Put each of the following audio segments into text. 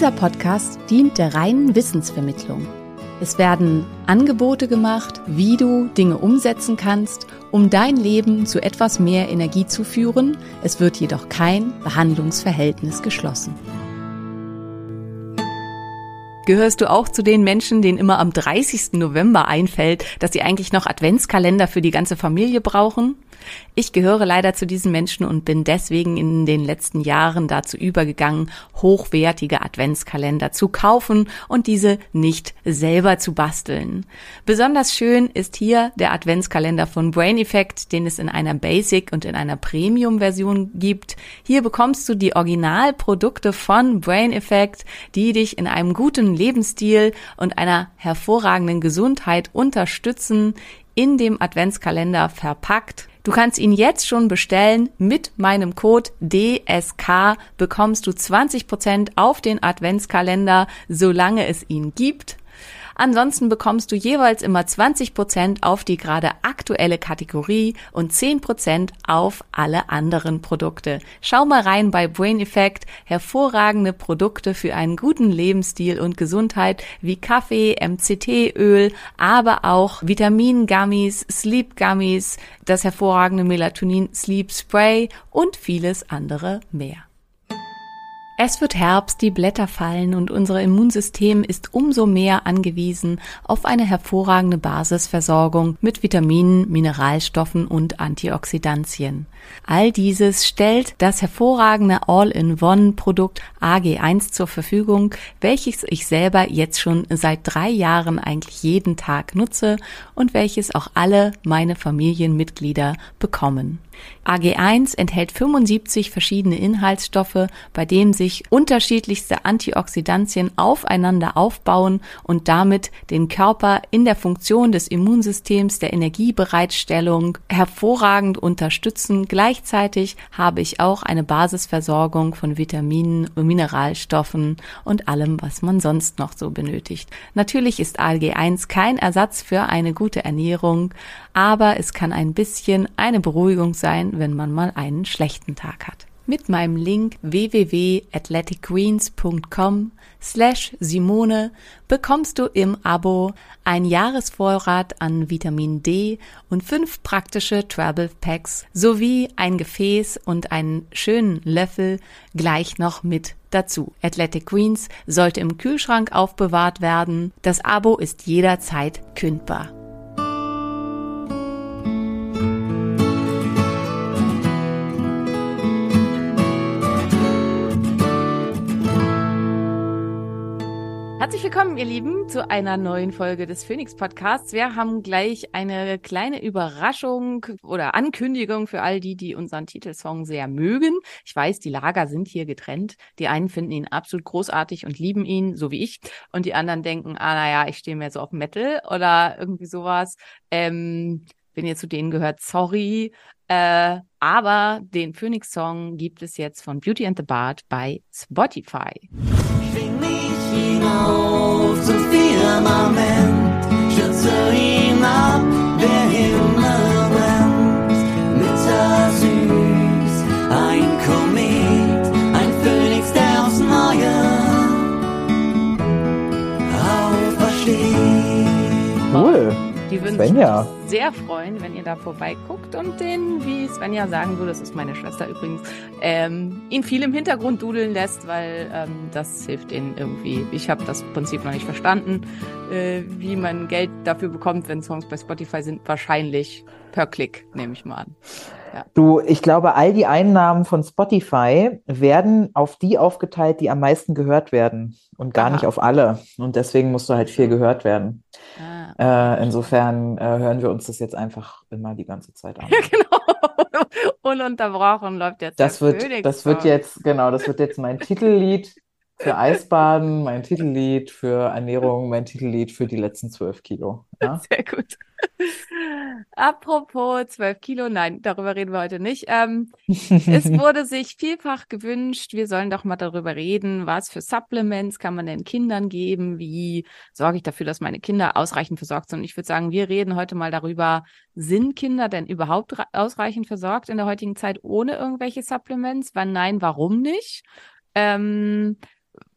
Dieser Podcast dient der reinen Wissensvermittlung. Es werden Angebote gemacht, wie du Dinge umsetzen kannst, um dein Leben zu etwas mehr Energie zu führen. Es wird jedoch kein Behandlungsverhältnis geschlossen. Gehörst du auch zu den Menschen, denen immer am 30. November einfällt, dass sie eigentlich noch Adventskalender für die ganze Familie brauchen? Ich gehöre leider zu diesen Menschen und bin deswegen in den letzten Jahren dazu übergegangen, hochwertige Adventskalender zu kaufen und diese nicht selber zu basteln. Besonders schön ist hier der Adventskalender von Brain Effect, den es in einer Basic und in einer Premium Version gibt. Hier bekommst du die Originalprodukte von Brain Effect, die dich in einem guten Lebensstil und einer hervorragenden Gesundheit unterstützen in dem Adventskalender verpackt. Du kannst ihn jetzt schon bestellen. Mit meinem Code DSK bekommst du 20% auf den Adventskalender, solange es ihn gibt. Ansonsten bekommst du jeweils immer 20% auf die gerade aktuelle Kategorie und 10% auf alle anderen Produkte. Schau mal rein bei Brain Effect. Hervorragende Produkte für einen guten Lebensstil und Gesundheit wie Kaffee, MCT-Öl, aber auch Vitamin-Gummies, Sleep-Gummies, das hervorragende Melatonin Sleep Spray und vieles andere mehr. Es wird Herbst, die Blätter fallen und unser Immunsystem ist umso mehr angewiesen auf eine hervorragende Basisversorgung mit Vitaminen, Mineralstoffen und Antioxidantien. All dieses stellt das hervorragende All-in-One-Produkt AG1 zur Verfügung, welches ich selber jetzt schon seit drei Jahren eigentlich jeden Tag nutze und welches auch alle meine Familienmitglieder bekommen. AG1 enthält 75 verschiedene Inhaltsstoffe, bei denen sich unterschiedlichste Antioxidantien aufeinander aufbauen und damit den Körper in der Funktion des Immunsystems, der Energiebereitstellung hervorragend unterstützen. Gleichzeitig habe ich auch eine Basisversorgung von Vitaminen, Mineralstoffen und allem, was man sonst noch so benötigt. Natürlich ist AG1 kein Ersatz für eine gute Ernährung, aber es kann ein bisschen eine Beruhigung sein, wenn man mal einen schlechten Tag hat. Mit meinem Link www.athleticgreens.com slash Simone bekommst du im Abo ein Jahresvorrat an Vitamin D und fünf praktische Travel Packs sowie ein Gefäß und einen schönen Löffel gleich noch mit dazu. Athletic Greens sollte im Kühlschrank aufbewahrt werden. Das Abo ist jederzeit kündbar. Herzlich willkommen, ihr Lieben, zu einer neuen Folge des Phoenix Podcasts. Wir haben gleich eine kleine Überraschung oder Ankündigung für all die, die unseren Titelsong sehr mögen. Ich weiß, die Lager sind hier getrennt. Die einen finden ihn absolut großartig und lieben ihn, so wie ich. Und die anderen denken, ah, naja, ich stehe mehr so auf Metal oder irgendwie sowas. Ähm, wenn ihr zu denen gehört, sorry. Äh, aber den Phoenix-Song gibt es jetzt von Beauty and the Bard bei Spotify. Firmament, stürze hinab, Svenja. sehr freuen, wenn ihr da vorbeiguckt und den, wie Svenja sagen würde, das ist meine Schwester übrigens, ähm, ihn viel im Hintergrund dudeln lässt, weil ähm, das hilft ihnen irgendwie. Ich habe das Prinzip noch nicht verstanden, äh, wie man Geld dafür bekommt, wenn Songs bei Spotify sind. Wahrscheinlich per Klick, nehme ich mal an. Ja. Du, ich glaube, all die Einnahmen von Spotify werden auf die aufgeteilt, die am meisten gehört werden und gar Aha. nicht auf alle. Und deswegen musst du halt viel gehört werden. Ah, Äh, insofern äh, hören wir uns das jetzt einfach immer die ganze Zeit an. genau. Ununterbrochen läuft jetzt Das wird, das wird jetzt, genau, das wird jetzt mein Titellied für Eisbaden, mein Titellied für Ernährung, mein Titellied für die letzten zwölf Kilo. Ja? Sehr gut. Apropos 12 Kilo, nein, darüber reden wir heute nicht. Ähm, es wurde sich vielfach gewünscht, wir sollen doch mal darüber reden, was für Supplements kann man den Kindern geben, wie sorge ich dafür, dass meine Kinder ausreichend versorgt sind. Und ich würde sagen, wir reden heute mal darüber, sind Kinder denn überhaupt ausreichend versorgt in der heutigen Zeit ohne irgendwelche Supplements? Wann nein, warum nicht? Ähm,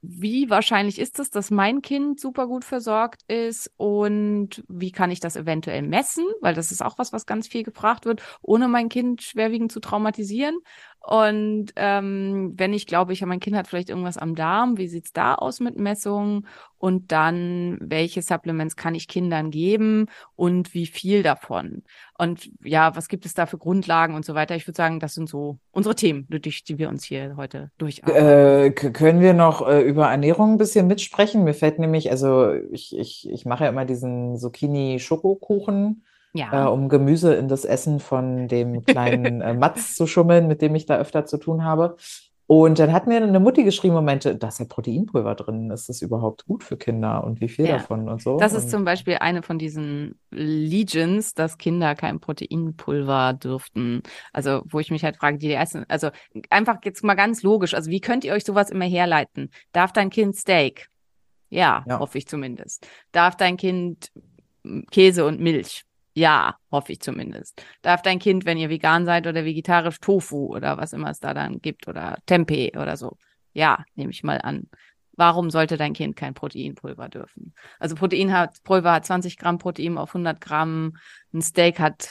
wie wahrscheinlich ist es, dass mein Kind super gut versorgt ist und wie kann ich das eventuell messen? Weil das ist auch was, was ganz viel gefragt wird, ohne mein Kind schwerwiegend zu traumatisieren. Und ähm, wenn ich glaube, ich habe mein Kind hat vielleicht irgendwas am Darm, wie sieht's da aus mit Messungen? Und dann, welche Supplements kann ich Kindern geben und wie viel davon? Und ja, was gibt es da für Grundlagen und so weiter? Ich würde sagen, das sind so unsere Themen, durch die wir uns hier heute durcharbeiten. Äh, können wir noch äh, über Ernährung ein bisschen mitsprechen? Mir fällt nämlich, also ich, ich, ich mache ja immer diesen Zucchini-Schokokuchen, äh, ja. um Gemüse in das Essen von dem kleinen äh, Matz zu schummeln, mit dem ich da öfter zu tun habe. Und dann hat mir eine Mutti geschrieben, Momente, da ist ja Proteinpulver drin. Ist das überhaupt gut für Kinder und wie viel Ja. davon und so? Das ist Und zum Beispiel eine von diesen Legions, dass Kinder kein Proteinpulver dürften. Also, wo ich mich halt frage, die essen, also einfach jetzt mal ganz logisch, also wie könnt ihr euch sowas immer herleiten? Darf dein Kind Steak? Ja, Ja. hoffe ich zumindest. Darf dein Kind Käse und Milch? Ja, hoffe ich zumindest. Darf dein Kind, wenn ihr vegan seid oder vegetarisch, Tofu oder was immer es da dann gibt oder Tempeh oder so? Ja, nehme ich mal an. Warum sollte dein Kind kein Proteinpulver dürfen? Also Protein hat, Pulver hat 20 Gramm Protein auf 100 Gramm. Ein Steak hat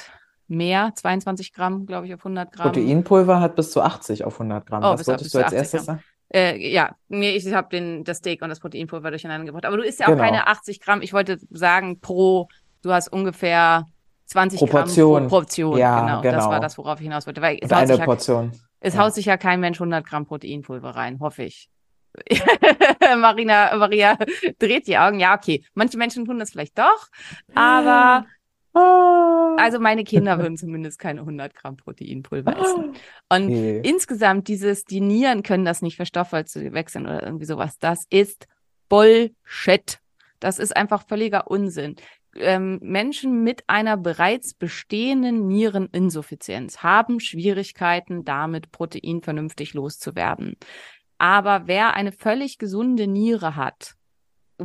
mehr, 22 Gramm, glaube ich, auf 100 Gramm. Proteinpulver hat bis zu 80 auf 100 Gramm. Oh, Was wolltest du als 80 erstes sagen? Äh, ja, nee, ich habe den das Steak und das Proteinpulver durcheinander gebracht. Aber du isst ja auch Genau. keine 80 Gramm. Ich wollte sagen, pro, du hast ungefähr 20 Proportion. Gramm pro Portion. Ja, genau, das genau. war das, worauf ich hinaus wollte. Weil es, eine sich, ja, Portion. es haut sich ja kein Mensch 100 Gramm Proteinpulver rein, hoffe ich. Marina, Maria dreht die Augen. Ja, okay. Manche Menschen tun das vielleicht doch, aber Ah. also meine Kinder würden zumindest keine 100 Gramm Proteinpulver essen. Und Okay. insgesamt dieses, die Nieren können das nicht verstoffwechseln oder irgendwie sowas, das ist Bullshit. Das ist einfach völliger Unsinn. Ähm, Menschen mit einer bereits bestehenden Niereninsuffizienz haben Schwierigkeiten, damit Protein vernünftig loszuwerden. Aber wer eine völlig gesunde Niere hat,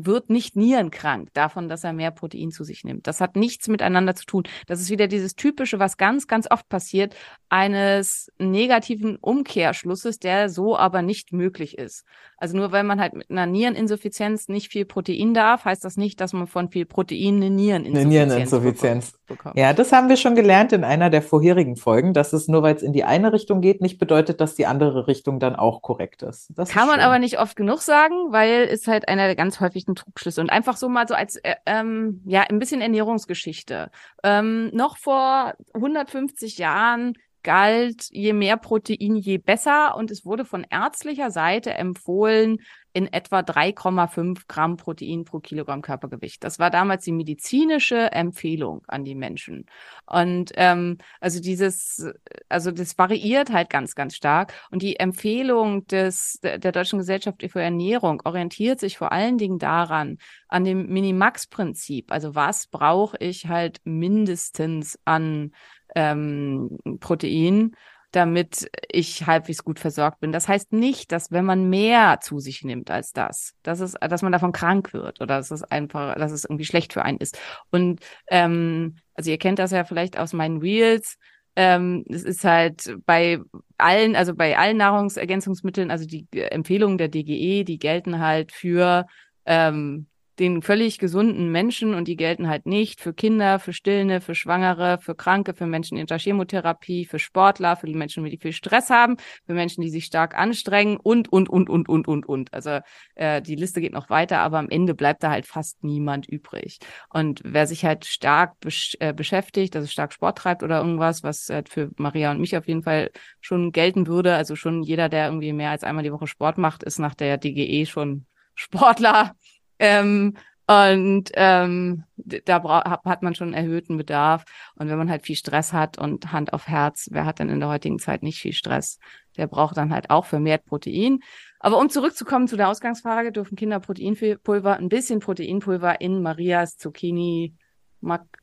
wird nicht nierenkrank davon, dass er mehr Protein zu sich nimmt. Das hat nichts miteinander zu tun. Das ist wieder dieses typische, was ganz, ganz oft passiert, eines negativen Umkehrschlusses, der so aber nicht möglich ist. Also nur weil man halt mit einer Niereninsuffizienz nicht viel Protein darf, heißt das nicht, dass man von viel Protein eine Niereninsuffizienz, Eine Niereninsuffizienz. bekommt. Ja, das haben wir schon gelernt in einer der vorherigen Folgen, dass es nur weil es in die eine Richtung geht, nicht bedeutet, dass die andere Richtung dann auch korrekt ist. Das Kann ist man aber nicht oft genug sagen, weil es halt einer der ganz häufigsten Trugschlüsse und einfach so mal so als äh, ähm, ja ein bisschen Ernährungsgeschichte. Ähm, noch vor 150 Jahren galt, je mehr Protein, je besser und es wurde von ärztlicher Seite empfohlen, in etwa 3,5 Gramm Protein pro Kilogramm Körpergewicht. Das war damals die medizinische Empfehlung an die Menschen. Und ähm, also dieses, also das variiert halt ganz, ganz stark. Und die Empfehlung des, der Deutschen Gesellschaft für Ernährung orientiert sich vor allen Dingen daran, an dem Minimax-Prinzip. Also was brauche ich halt mindestens an ähm, Protein, damit ich halbwegs gut versorgt bin. Das heißt nicht, dass wenn man mehr zu sich nimmt als das, dass es, dass man davon krank wird oder dass es einfach, dass es irgendwie schlecht für einen ist. Und ähm, also ihr kennt das ja vielleicht aus meinen Reels. Ähm, es ist halt bei allen, also bei allen Nahrungsergänzungsmitteln, also die Empfehlungen der DGE, die gelten halt für ähm, den völlig gesunden Menschen und die gelten halt nicht für Kinder, für Stillende, für Schwangere, für Kranke, für Menschen in der Chemotherapie, für Sportler, für die Menschen, die viel Stress haben, für Menschen, die sich stark anstrengen und, und, und, und, und, und, und. Also äh, die Liste geht noch weiter, aber am Ende bleibt da halt fast niemand übrig. Und wer sich halt stark besch äh, beschäftigt, also stark Sport treibt oder irgendwas, was halt für Maria und mich auf jeden Fall schon gelten würde, also schon jeder, der irgendwie mehr als einmal die Woche Sport macht, ist nach der DGE schon Sportler ähm, und ähm, da hat man schon erhöhten Bedarf. Und wenn man halt viel Stress hat und Hand auf Herz, wer hat denn in der heutigen Zeit nicht viel Stress? Der braucht dann halt auch vermehrt Protein. Aber um zurückzukommen zu der Ausgangsfrage, dürfen Kinder Proteinpulver, ein bisschen Proteinpulver in Marias Zucchini,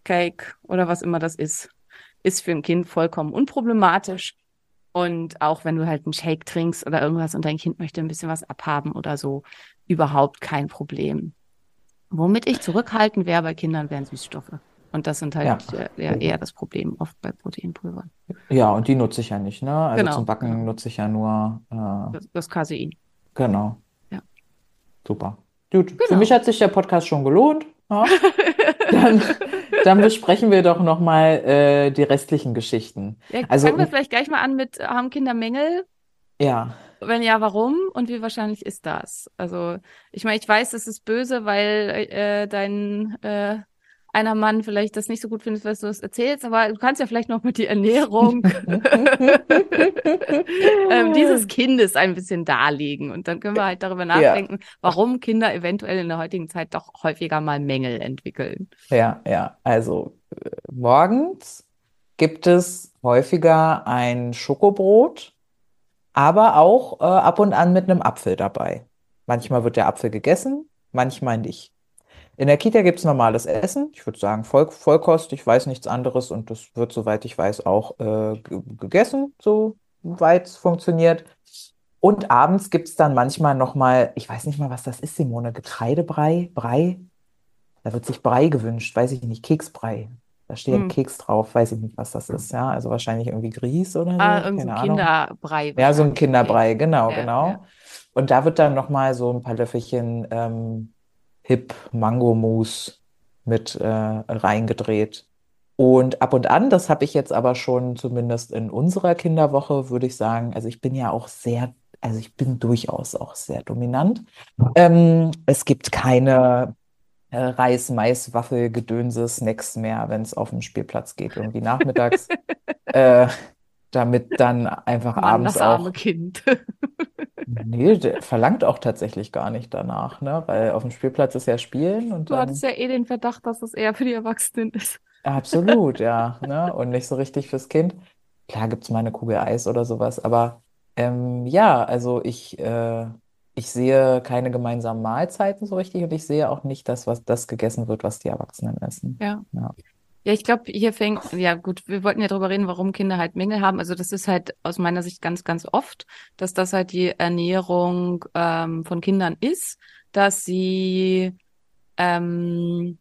Cake oder was immer das ist, ist für ein Kind vollkommen unproblematisch. Und auch wenn du halt einen Shake trinkst oder irgendwas und dein Kind möchte ein bisschen was abhaben oder so, überhaupt kein Problem. Womit ich zurückhalten wäre bei Kindern, wären Süßstoffe. Und das sind halt ja. eher, eher das Problem oft bei Proteinpulvern. Ja, und die nutze ich ja nicht, ne? Also genau. zum Backen nutze ich ja nur äh, das, das Casein. Genau. Ja. Super. Gut. Genau. Für mich hat sich der Podcast schon gelohnt. Ja. dann, dann besprechen wir doch nochmal äh, die restlichen Geschichten. Ja, also, fangen wir vielleicht gleich mal an mit, haben Kinder Mängel? Ja. Wenn ja, warum und wie wahrscheinlich ist das? Also, ich meine, ich weiß, es ist böse, weil äh, dein äh, einer Mann vielleicht das nicht so gut findet, was du das erzählst, aber du kannst ja vielleicht noch mit die Ernährung ähm, dieses Kindes ein bisschen darlegen. Und dann können wir halt darüber nachdenken, ja. warum Kinder eventuell in der heutigen Zeit doch häufiger mal Mängel entwickeln. Ja, ja. Also äh, morgens gibt es häufiger ein Schokobrot aber auch äh, ab und an mit einem Apfel dabei. Manchmal wird der Apfel gegessen, manchmal nicht. In der Kita gibt es normales Essen. Ich würde sagen Voll Vollkost, ich weiß nichts anderes und das wird, soweit ich weiß, auch äh, gegessen, soweit es funktioniert. Und abends gibt es dann manchmal nochmal, ich weiß nicht mal, was das ist, Simone, Getreidebrei, Brei. Da wird sich Brei gewünscht, weiß ich nicht, Keksbrei. Da steht hm. Keks drauf, weiß ich nicht, was das ist. Ja, also wahrscheinlich irgendwie Grieß oder so. Ah, irgendein so Kinderbrei. Ja, so ein Kinderbrei, genau, ja, genau. Ja. Und da wird dann nochmal so ein paar Löffelchen ähm, Hip Mango Mousse mit äh, reingedreht. Und ab und an, das habe ich jetzt aber schon zumindest in unserer Kinderwoche, würde ich sagen, also ich bin ja auch sehr, also ich bin durchaus auch sehr dominant. Ähm, es gibt keine äh, Reis, Mais, Waffel, Gedönse, Snacks mehr, wenn es auf den Spielplatz geht, irgendwie nachmittags. äh, damit dann einfach Mann, abends das arme auch. Kind. nee, verlangt auch tatsächlich gar nicht danach, ne? Weil auf dem Spielplatz ist ja Spielen und Du dann. hattest ja eh den Verdacht, dass es eher für die Erwachsenen ist. Absolut, ja. Ne? Und nicht so richtig fürs Kind. Klar gibt es mal eine Kugel Eis oder sowas, aber ähm, ja, also ich äh, ich sehe keine gemeinsamen Mahlzeiten so richtig und ich sehe auch nicht das, was das gegessen wird, was die Erwachsenen essen. Ja. Ja, ja ich glaube, hier fängt, ja gut, wir wollten ja darüber reden, warum Kinder halt Mängel haben. Also das ist halt aus meiner Sicht ganz, ganz oft, dass das halt die Ernährung ähm, von Kindern ist, dass sie ähm,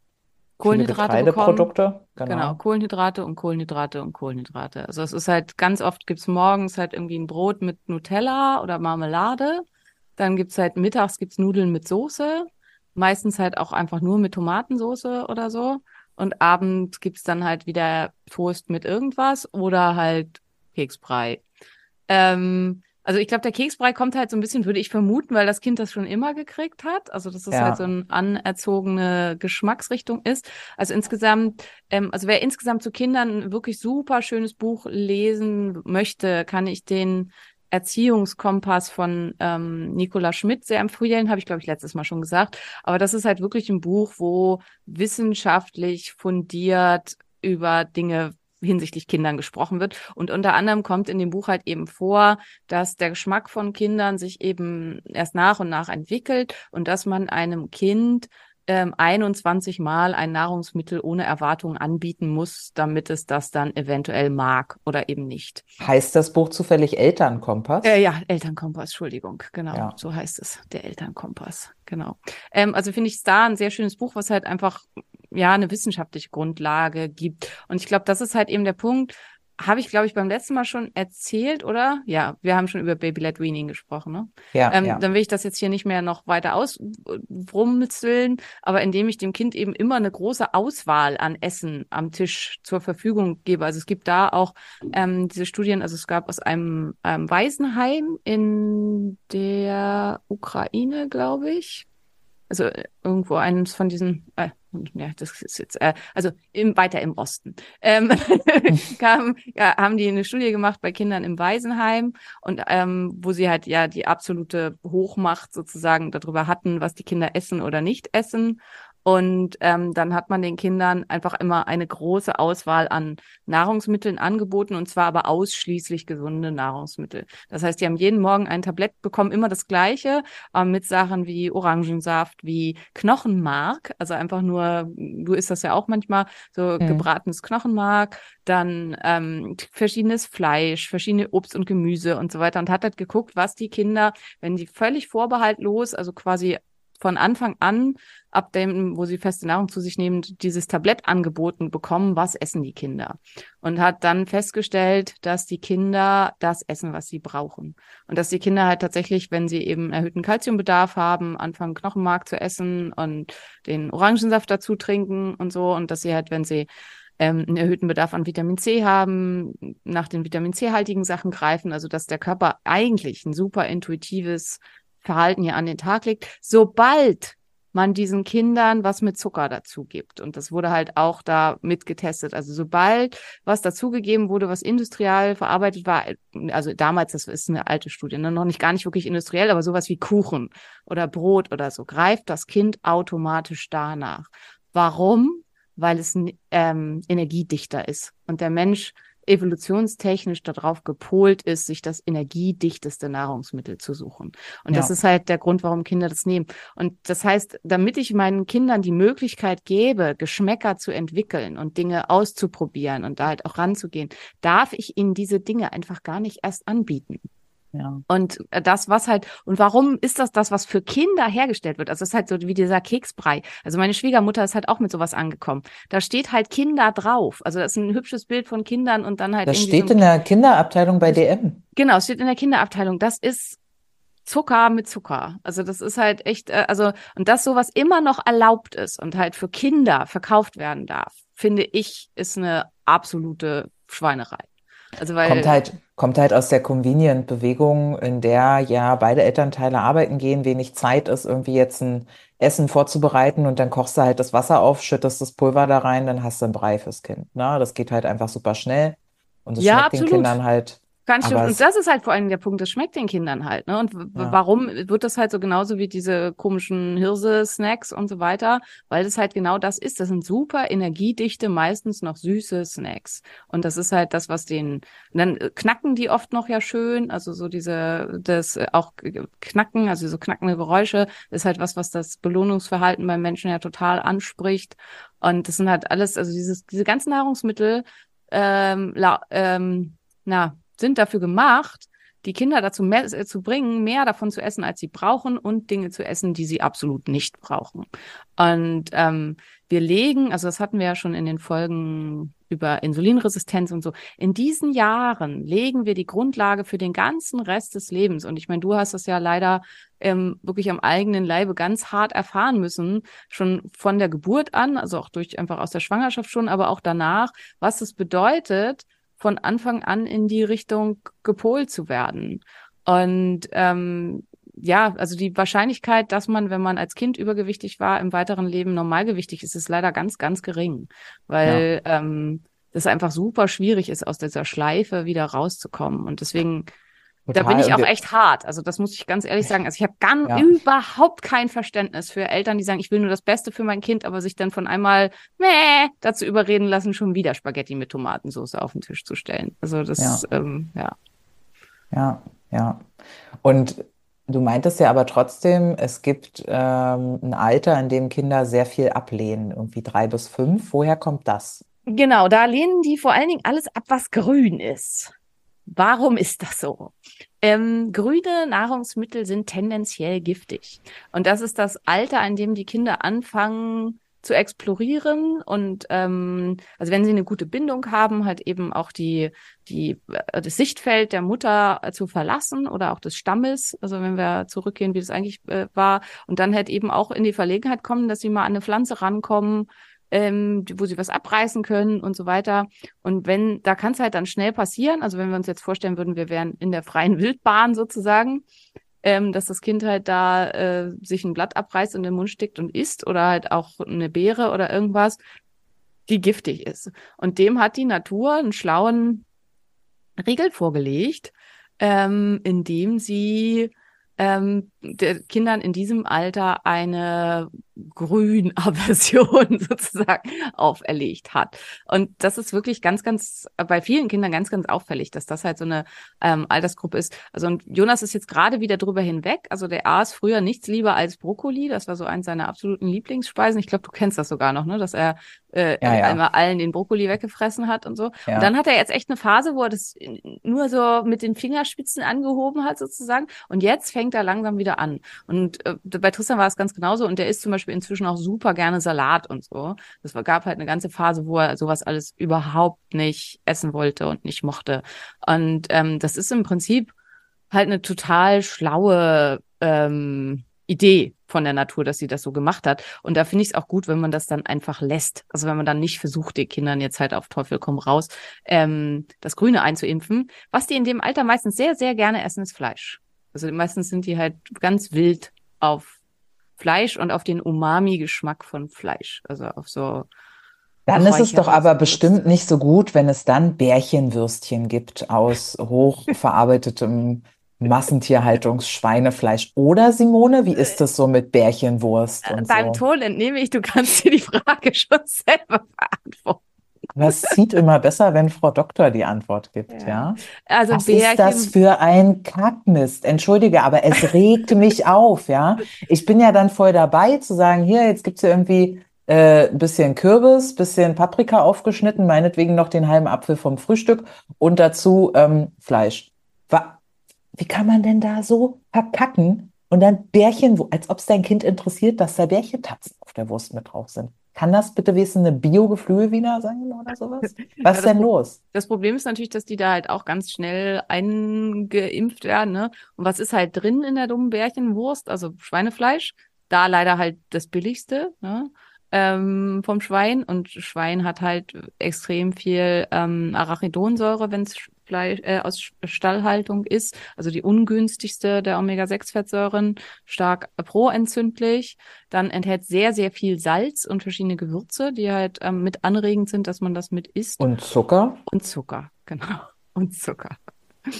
Kohlenhydrate bekommen. Genau. genau, Kohlenhydrate und Kohlenhydrate und Kohlenhydrate. Also es ist halt ganz oft gibt's morgens halt irgendwie ein Brot mit Nutella oder Marmelade dann gibt's halt mittags gibt's Nudeln mit Soße, meistens halt auch einfach nur mit Tomatensoße oder so. Und abends gibt's dann halt wieder Toast mit irgendwas oder halt Keksbrei. Ähm, also ich glaube, der Keksbrei kommt halt so ein bisschen, würde ich vermuten, weil das Kind das schon immer gekriegt hat. Also dass es ja. halt so eine anerzogene Geschmacksrichtung ist. Also insgesamt, ähm, also wer insgesamt zu Kindern ein wirklich super schönes Buch lesen möchte, kann ich den Erziehungskompass von ähm, Nicola Schmidt sehr empfehlen, habe ich, glaube ich, letztes Mal schon gesagt. Aber das ist halt wirklich ein Buch, wo wissenschaftlich fundiert über Dinge hinsichtlich Kindern gesprochen wird. Und unter anderem kommt in dem Buch halt eben vor, dass der Geschmack von Kindern sich eben erst nach und nach entwickelt und dass man einem Kind ähm, 21 Mal ein Nahrungsmittel ohne Erwartung anbieten muss, damit es das dann eventuell mag oder eben nicht. Heißt das Buch zufällig Elternkompass? Äh, ja, Elternkompass, Entschuldigung, genau, ja. so heißt es, der Elternkompass, genau. Ähm, also finde ich es da ein sehr schönes Buch, was halt einfach ja eine wissenschaftliche Grundlage gibt. Und ich glaube, das ist halt eben der Punkt, habe ich, glaube ich, beim letzten Mal schon erzählt, oder? Ja, wir haben schon über Baby-led Weaning gesprochen, ne? Ja, ähm, ja. Dann will ich das jetzt hier nicht mehr noch weiter ausrummeln, aber indem ich dem Kind eben immer eine große Auswahl an Essen am Tisch zur Verfügung gebe. Also es gibt da auch ähm, diese Studien, also es gab aus einem ähm, Waisenheim in der Ukraine, glaube ich, also äh, irgendwo eines von diesen, äh, ja, das ist jetzt, äh, also im, weiter im Osten, ähm, kam, ja, haben die eine Studie gemacht bei Kindern im Waisenheim und ähm, wo sie halt ja die absolute Hochmacht sozusagen darüber hatten, was die Kinder essen oder nicht essen. Und ähm, dann hat man den Kindern einfach immer eine große Auswahl an Nahrungsmitteln angeboten und zwar aber ausschließlich gesunde Nahrungsmittel. Das heißt, die haben jeden Morgen ein Tablett bekommen, immer das gleiche, äh, mit Sachen wie Orangensaft, wie Knochenmark, also einfach nur, du isst das ja auch manchmal, so Mhm. gebratenes Knochenmark, dann ähm, verschiedenes Fleisch, verschiedene Obst und Gemüse und so weiter und hat halt geguckt, was die Kinder, wenn sie völlig vorbehaltlos, also quasi von Anfang an, ab dem, wo sie feste Nahrung zu sich nehmen, dieses Tablett angeboten bekommen, was essen die Kinder. Und hat dann festgestellt, dass die Kinder das essen, was sie brauchen. Und dass die Kinder halt tatsächlich, wenn sie eben erhöhten Kalziumbedarf haben, anfangen Knochenmark zu essen und den Orangensaft dazu trinken und so. Und dass sie halt, wenn sie ähm, einen erhöhten Bedarf an Vitamin C haben, nach den Vitamin C-haltigen Sachen greifen, also dass der Körper eigentlich ein super intuitives Verhalten hier an den Tag legt, sobald man diesen Kindern was mit Zucker dazu gibt. Und das wurde halt auch da mitgetestet. Also sobald was dazugegeben wurde, was industriell verarbeitet war, also damals, das ist eine alte Studie, ne, noch nicht gar nicht wirklich industriell, aber sowas wie Kuchen oder Brot oder so, greift das Kind automatisch danach. Warum? Weil es ähm, energiedichter ist. Und der Mensch evolutionstechnisch darauf gepolt ist, sich das energiedichteste Nahrungsmittel zu suchen. Und Ja. das ist halt der Grund, warum Kinder das nehmen. Und das heißt, damit ich meinen Kindern die Möglichkeit gebe, Geschmäcker zu entwickeln und Dinge auszuprobieren und da halt auch ranzugehen, darf ich ihnen diese Dinge einfach gar nicht erst anbieten. Ja. Und äh, das, was halt, und warum ist das das, was für Kinder hergestellt wird? Also es ist halt so wie dieser Keksbrei. Also meine Schwiegermutter ist halt auch mit sowas angekommen. Da steht halt Kinder drauf. Also das ist ein hübsches Bild von Kindern und dann halt Das steht so in der Kinderabteilung bei DM. Genau, es steht in der Kinderabteilung. Das ist Zucker mit Zucker. Also das ist halt echt, äh, also und dass sowas immer noch erlaubt ist und halt für Kinder verkauft werden darf, finde ich, ist eine absolute Schweinerei. Also weil Kommt halt, kommt halt aus der Convenient-Bewegung, in der ja beide Elternteile arbeiten gehen, wenig Zeit ist, irgendwie jetzt ein Essen vorzubereiten und dann kochst du halt das Wasser auf, schüttest das Pulver da rein, dann hast du einen Brei fürs Kind. Ne? Das geht halt einfach super schnell und es Ja, schmeckt den absolut. Kindern halt. Ganz. Aber Und das ist halt vor allem der Punkt, das schmeckt den Kindern halt. Ne? Und Ja. warum wird das halt so genauso wie diese komischen Hirse-Snacks und so weiter? Weil das halt genau das ist. Das sind super energiedichte, meistens noch süße Snacks. Und das ist halt das, was den, dann äh, knacken die oft noch ja schön. Also so diese, das äh, auch Knacken, also so knackende Geräusche, ist halt was, was das Belohnungsverhalten beim Menschen ja total anspricht. Und das sind halt alles, also dieses, diese ganzen Nahrungsmittel, ähm, la, ähm, na, sind dafür gemacht, die Kinder dazu mehr, äh, zu bringen, mehr davon zu essen, als sie brauchen und Dinge zu essen, die sie absolut nicht brauchen. Und ähm, wir legen, also das hatten wir ja schon in den Folgen über Insulinresistenz und so, in diesen Jahren legen wir die Grundlage für den ganzen Rest des Lebens. Und ich meine, du hast das ja leider ähm, wirklich am eigenen Leibe ganz hart erfahren müssen, schon von der Geburt an, also auch durch einfach aus der Schwangerschaft schon, aber auch danach, was es bedeutet, von Anfang an in die Richtung gepolt zu werden. Und ähm, ja, also die Wahrscheinlichkeit, dass man, wenn man als Kind übergewichtig war, im weiteren Leben normalgewichtig ist, ist leider ganz, ganz gering, weil ähm, das einfach super schwierig ist, aus dieser Schleife wieder rauszukommen. Und deswegen, da Total. bin ich auch echt hart. Also das muss ich ganz ehrlich sagen. Also ich habe ganz Ja. überhaupt kein Verständnis für Eltern, die sagen, ich will nur das Beste für mein Kind, aber sich dann von einmal meh, dazu überreden lassen, schon wieder Spaghetti mit Tomatensauce auf den Tisch zu stellen. Also das, ähm, ja. Ja, ja. Und du meintest ja aber trotzdem, es gibt ähm, ein Alter, in dem Kinder sehr viel ablehnen, irgendwie drei bis fünf. Woher kommt das? Genau, da lehnen die vor allen Dingen alles ab, was grün ist. Warum ist das so? Ähm, grüne Nahrungsmittel sind tendenziell giftig. Und das ist das Alter, an dem die Kinder anfangen, zu explorieren und ähm, also wenn sie eine gute Bindung haben, halt eben auch die die äh, das Sichtfeld der Mutter äh, zu verlassen oder auch des Stammes, also wenn wir zurückgehen, wie das eigentlich äh, war und dann halt eben auch in die Verlegenheit kommen, dass sie mal an eine Pflanze rankommen ähm, wo sie was abreißen können und so weiter. Und wenn, da kann es halt dann schnell passieren, also wenn wir uns jetzt vorstellen würden, wir wären in der freien Wildbahn sozusagen, ähm, dass das Kind halt da äh, sich ein Blatt abreißt und in den Mund steckt und isst oder halt auch eine Beere oder irgendwas, die giftig ist. Und dem hat die Natur einen schlauen Riegel vorgelegt, ähm, indem sie ähm, Kindern in diesem Alter eine Grünaversion sozusagen auferlegt hat. Und das ist wirklich ganz, ganz, bei vielen Kindern ganz, ganz auffällig, dass das halt so eine ähm, Altersgruppe ist. Also und Jonas ist jetzt gerade wieder drüber hinweg. Also der aß früher nichts lieber als Brokkoli. Das war so eins seiner absoluten Lieblingsspeisen. Ich glaube, du kennst das sogar noch, ne? Dass er äh, ja, ja. einmal allen den Brokkoli weggefressen hat und so. Ja. Und dann hat er jetzt echt eine Phase, wo er das nur so mit den Fingerspitzen angehoben hat sozusagen. Und jetzt fängt er langsam wieder an. Und äh, bei Tristan war es ganz genauso. Und der isst zum Beispiel Beispiel inzwischen auch super gerne Salat und so. Das gab halt eine ganze Phase, wo er sowas alles überhaupt nicht essen wollte und nicht mochte. Und ähm, das ist im Prinzip halt eine total schlaue ähm, Idee von der Natur, dass sie das so gemacht hat. Und da finde ich es auch gut, wenn man das dann einfach lässt. Also wenn man dann nicht versucht, den Kindern jetzt halt auf Teufel komm raus, ähm, das Grüne einzuimpfen. Was die in dem Alter meistens sehr, sehr gerne essen, ist Fleisch. Also meistens sind die halt ganz wild auf Fleisch und auf den Umami-Geschmack von Fleisch. Also auf so. Dann ist es doch aber bestimmt nicht so gut, wenn es dann Bärchenwürstchen gibt aus hochverarbeitetem Massentierhaltungsschweinefleisch. Oder Simone, wie ist es so mit Bärchenwurst und Beim so? Ton entnehme ich, du kannst dir die Frage schon selber beantworten. Es zieht immer besser, wenn Frau Doktor die Antwort gibt, ja. ja? Also Was ist das für ein Kackmist? Entschuldige, aber es regt mich auf, ja. Ich bin ja dann voll dabei zu sagen, hier, jetzt gibt's ja irgendwie äh, ein bisschen Kürbis, bisschen Paprika aufgeschnitten, meinetwegen noch den halben Apfel vom Frühstück und dazu ähm, Fleisch. Wie kann man denn da so verkacken und dann Bärchen, als ob es dein Kind interessiert, dass da Bärchentatzen auf der Wurst mit drauf sind? Kann das bitte wenigstens eine Bio-Geflügelwiener sein oder sowas? Was ist denn los? Das Problem ist natürlich, dass die da halt auch ganz schnell eingeimpft werden. Ne? Und was ist halt drin in der dummen Bärchenwurst? Also Schweinefleisch. Da leider halt das billigste. Ne? ähm, vom Schwein und Schwein hat halt extrem viel ähm, Arachidonsäure, wenn es Fleisch äh, aus Stallhaltung ist, also die ungünstigste der Omega-6-Fettsäuren, stark proentzündlich. Dann enthält sehr, sehr viel Salz und verschiedene Gewürze, die halt ähm, mit anregend sind, dass man das mit isst. Und Zucker? Und Zucker, genau. Und Zucker.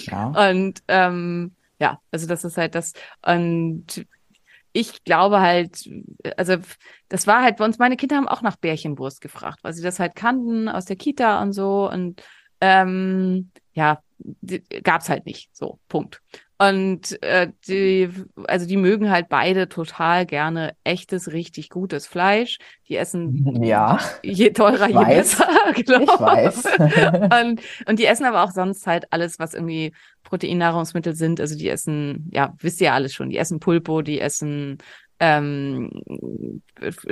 Ja. Und ähm, ja, also das ist halt das. Und ich glaube halt, also das war halt bei uns, meine Kinder haben auch nach Bärchenwurst gefragt, weil sie das halt kannten aus der Kita und so. Und ähm, ja, gab's halt nicht. So, Punkt. Und äh, die, also die mögen halt beide total gerne echtes, richtig gutes Fleisch. Die essen ja, je teurer, je besser. Genau. Ich weiß. und, und die essen aber auch sonst halt alles, was irgendwie Proteinnahrungsmittel sind. Also die essen, ja, wisst ihr ja alles schon. Die essen Pulpo, die essen ähm,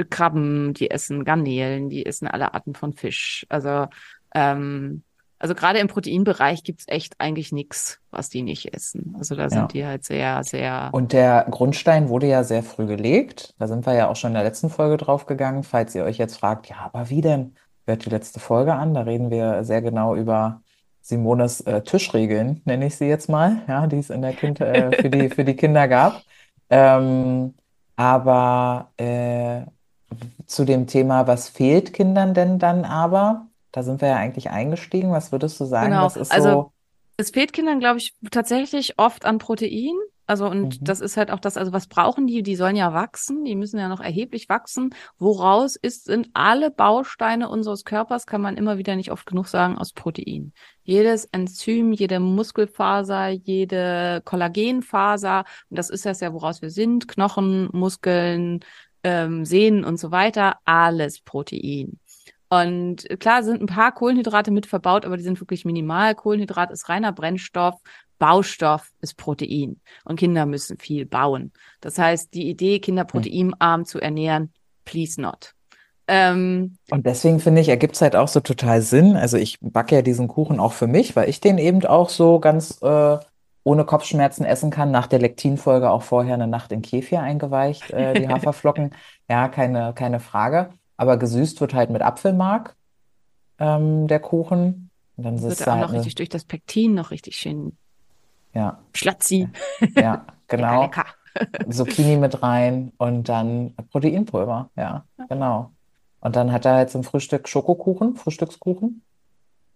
Krabben, die essen Garnelen, die essen alle Arten von Fisch. Also ähm, also gerade im Proteinbereich gibt's echt eigentlich nichts, was die nicht essen. Also da sind ja. die halt sehr, sehr. Und der Grundstein wurde ja sehr früh gelegt. Da sind wir ja auch schon in der letzten Folge drauf gegangen. Falls ihr euch jetzt fragt, ja, aber wie denn? Hört die letzte Folge an. Da reden wir sehr genau über Simones äh, Tischregeln, nenne ich sie jetzt mal, ja, die es in der kind, äh, für die, für die Kinder gab. Ähm, aber äh, zu dem Thema, was fehlt Kindern denn dann aber? Da sind wir ja eigentlich eingestiegen. Was würdest du sagen? Genau. Das ist also so. Es fehlt Kindern, glaube ich, tatsächlich oft an Protein. Also und mhm. das ist halt auch das, also was brauchen die? Die sollen ja wachsen, die müssen ja noch erheblich wachsen. Woraus ist, sind alle Bausteine unseres Körpers, kann man immer wieder nicht oft genug sagen, aus Protein. Jedes Enzym, jede Muskelfaser, jede Kollagenfaser, und das ist das ja, woraus wir sind, Knochen, Muskeln, ähm, Sehnen und so weiter, alles Protein. Und klar sind ein paar Kohlenhydrate mit verbaut, aber die sind wirklich minimal. Kohlenhydrat ist reiner Brennstoff. Baustoff ist Protein. Und Kinder müssen viel bauen. Das heißt, die Idee, Kinder hm. proteinarm zu ernähren, please not. Ähm, Und deswegen finde ich, ergibt es halt auch so total Sinn. Also ich backe ja diesen Kuchen auch für mich, weil ich den eben auch so ganz äh, ohne Kopfschmerzen essen kann. Nach der Lektinfolge auch vorher eine Nacht in Kefir eingeweicht, äh, die Haferflocken. Ja, keine, keine Frage. Aber gesüßt wird halt mit Apfelmark ähm, der Kuchen. Und dann ist wird es auch halt noch richtig durch das Pektin noch richtig schön ja, schlatzi. ja, genau. Lecker, lecker. Zucchini mit rein und dann Proteinpulver. Ja, genau. Und dann hat er halt zum Frühstück Schokokuchen, Frühstückskuchen.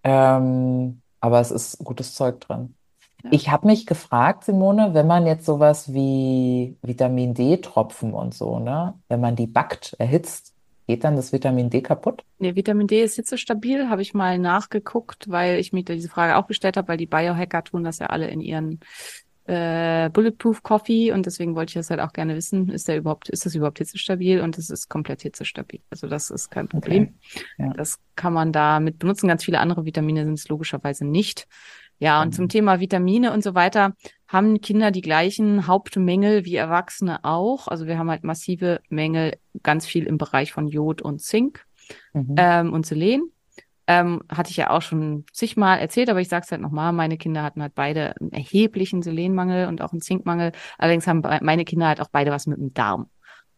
Ähm, aber es ist gutes Zeug drin. Ja. Ich habe mich gefragt, Simone, wenn man jetzt sowas wie Vitamin D-Tropfen und so, ne, wenn man die backt, erhitzt, geht dann das Vitamin D kaputt? Nee, Vitamin D ist hitzestabil, habe ich mal nachgeguckt, weil ich mir diese Frage auch gestellt habe, weil die Biohacker tun das ja alle in ihren äh, Bulletproof Coffee und deswegen wollte ich das halt auch gerne wissen, ist der überhaupt, ist das überhaupt hitzestabil? Und es ist komplett hitzestabil. Also das ist kein Problem. Ja. Das kann man da mit benutzen. Ganz viele andere Vitamine sind es logischerweise nicht. Ja, und Mhm. zum Thema Vitamine und so weiter haben Kinder die gleichen Hauptmängel wie Erwachsene auch. Also wir haben halt massive Mängel, ganz viel im Bereich von Jod und Zink Mhm. ähm, und Selen. Ähm, hatte ich ja auch schon zigmal erzählt, aber ich sage es halt nochmal, meine Kinder hatten halt beide einen erheblichen Selenmangel und auch einen Zinkmangel. Allerdings haben be- meine Kinder halt auch beide was mit dem Darm.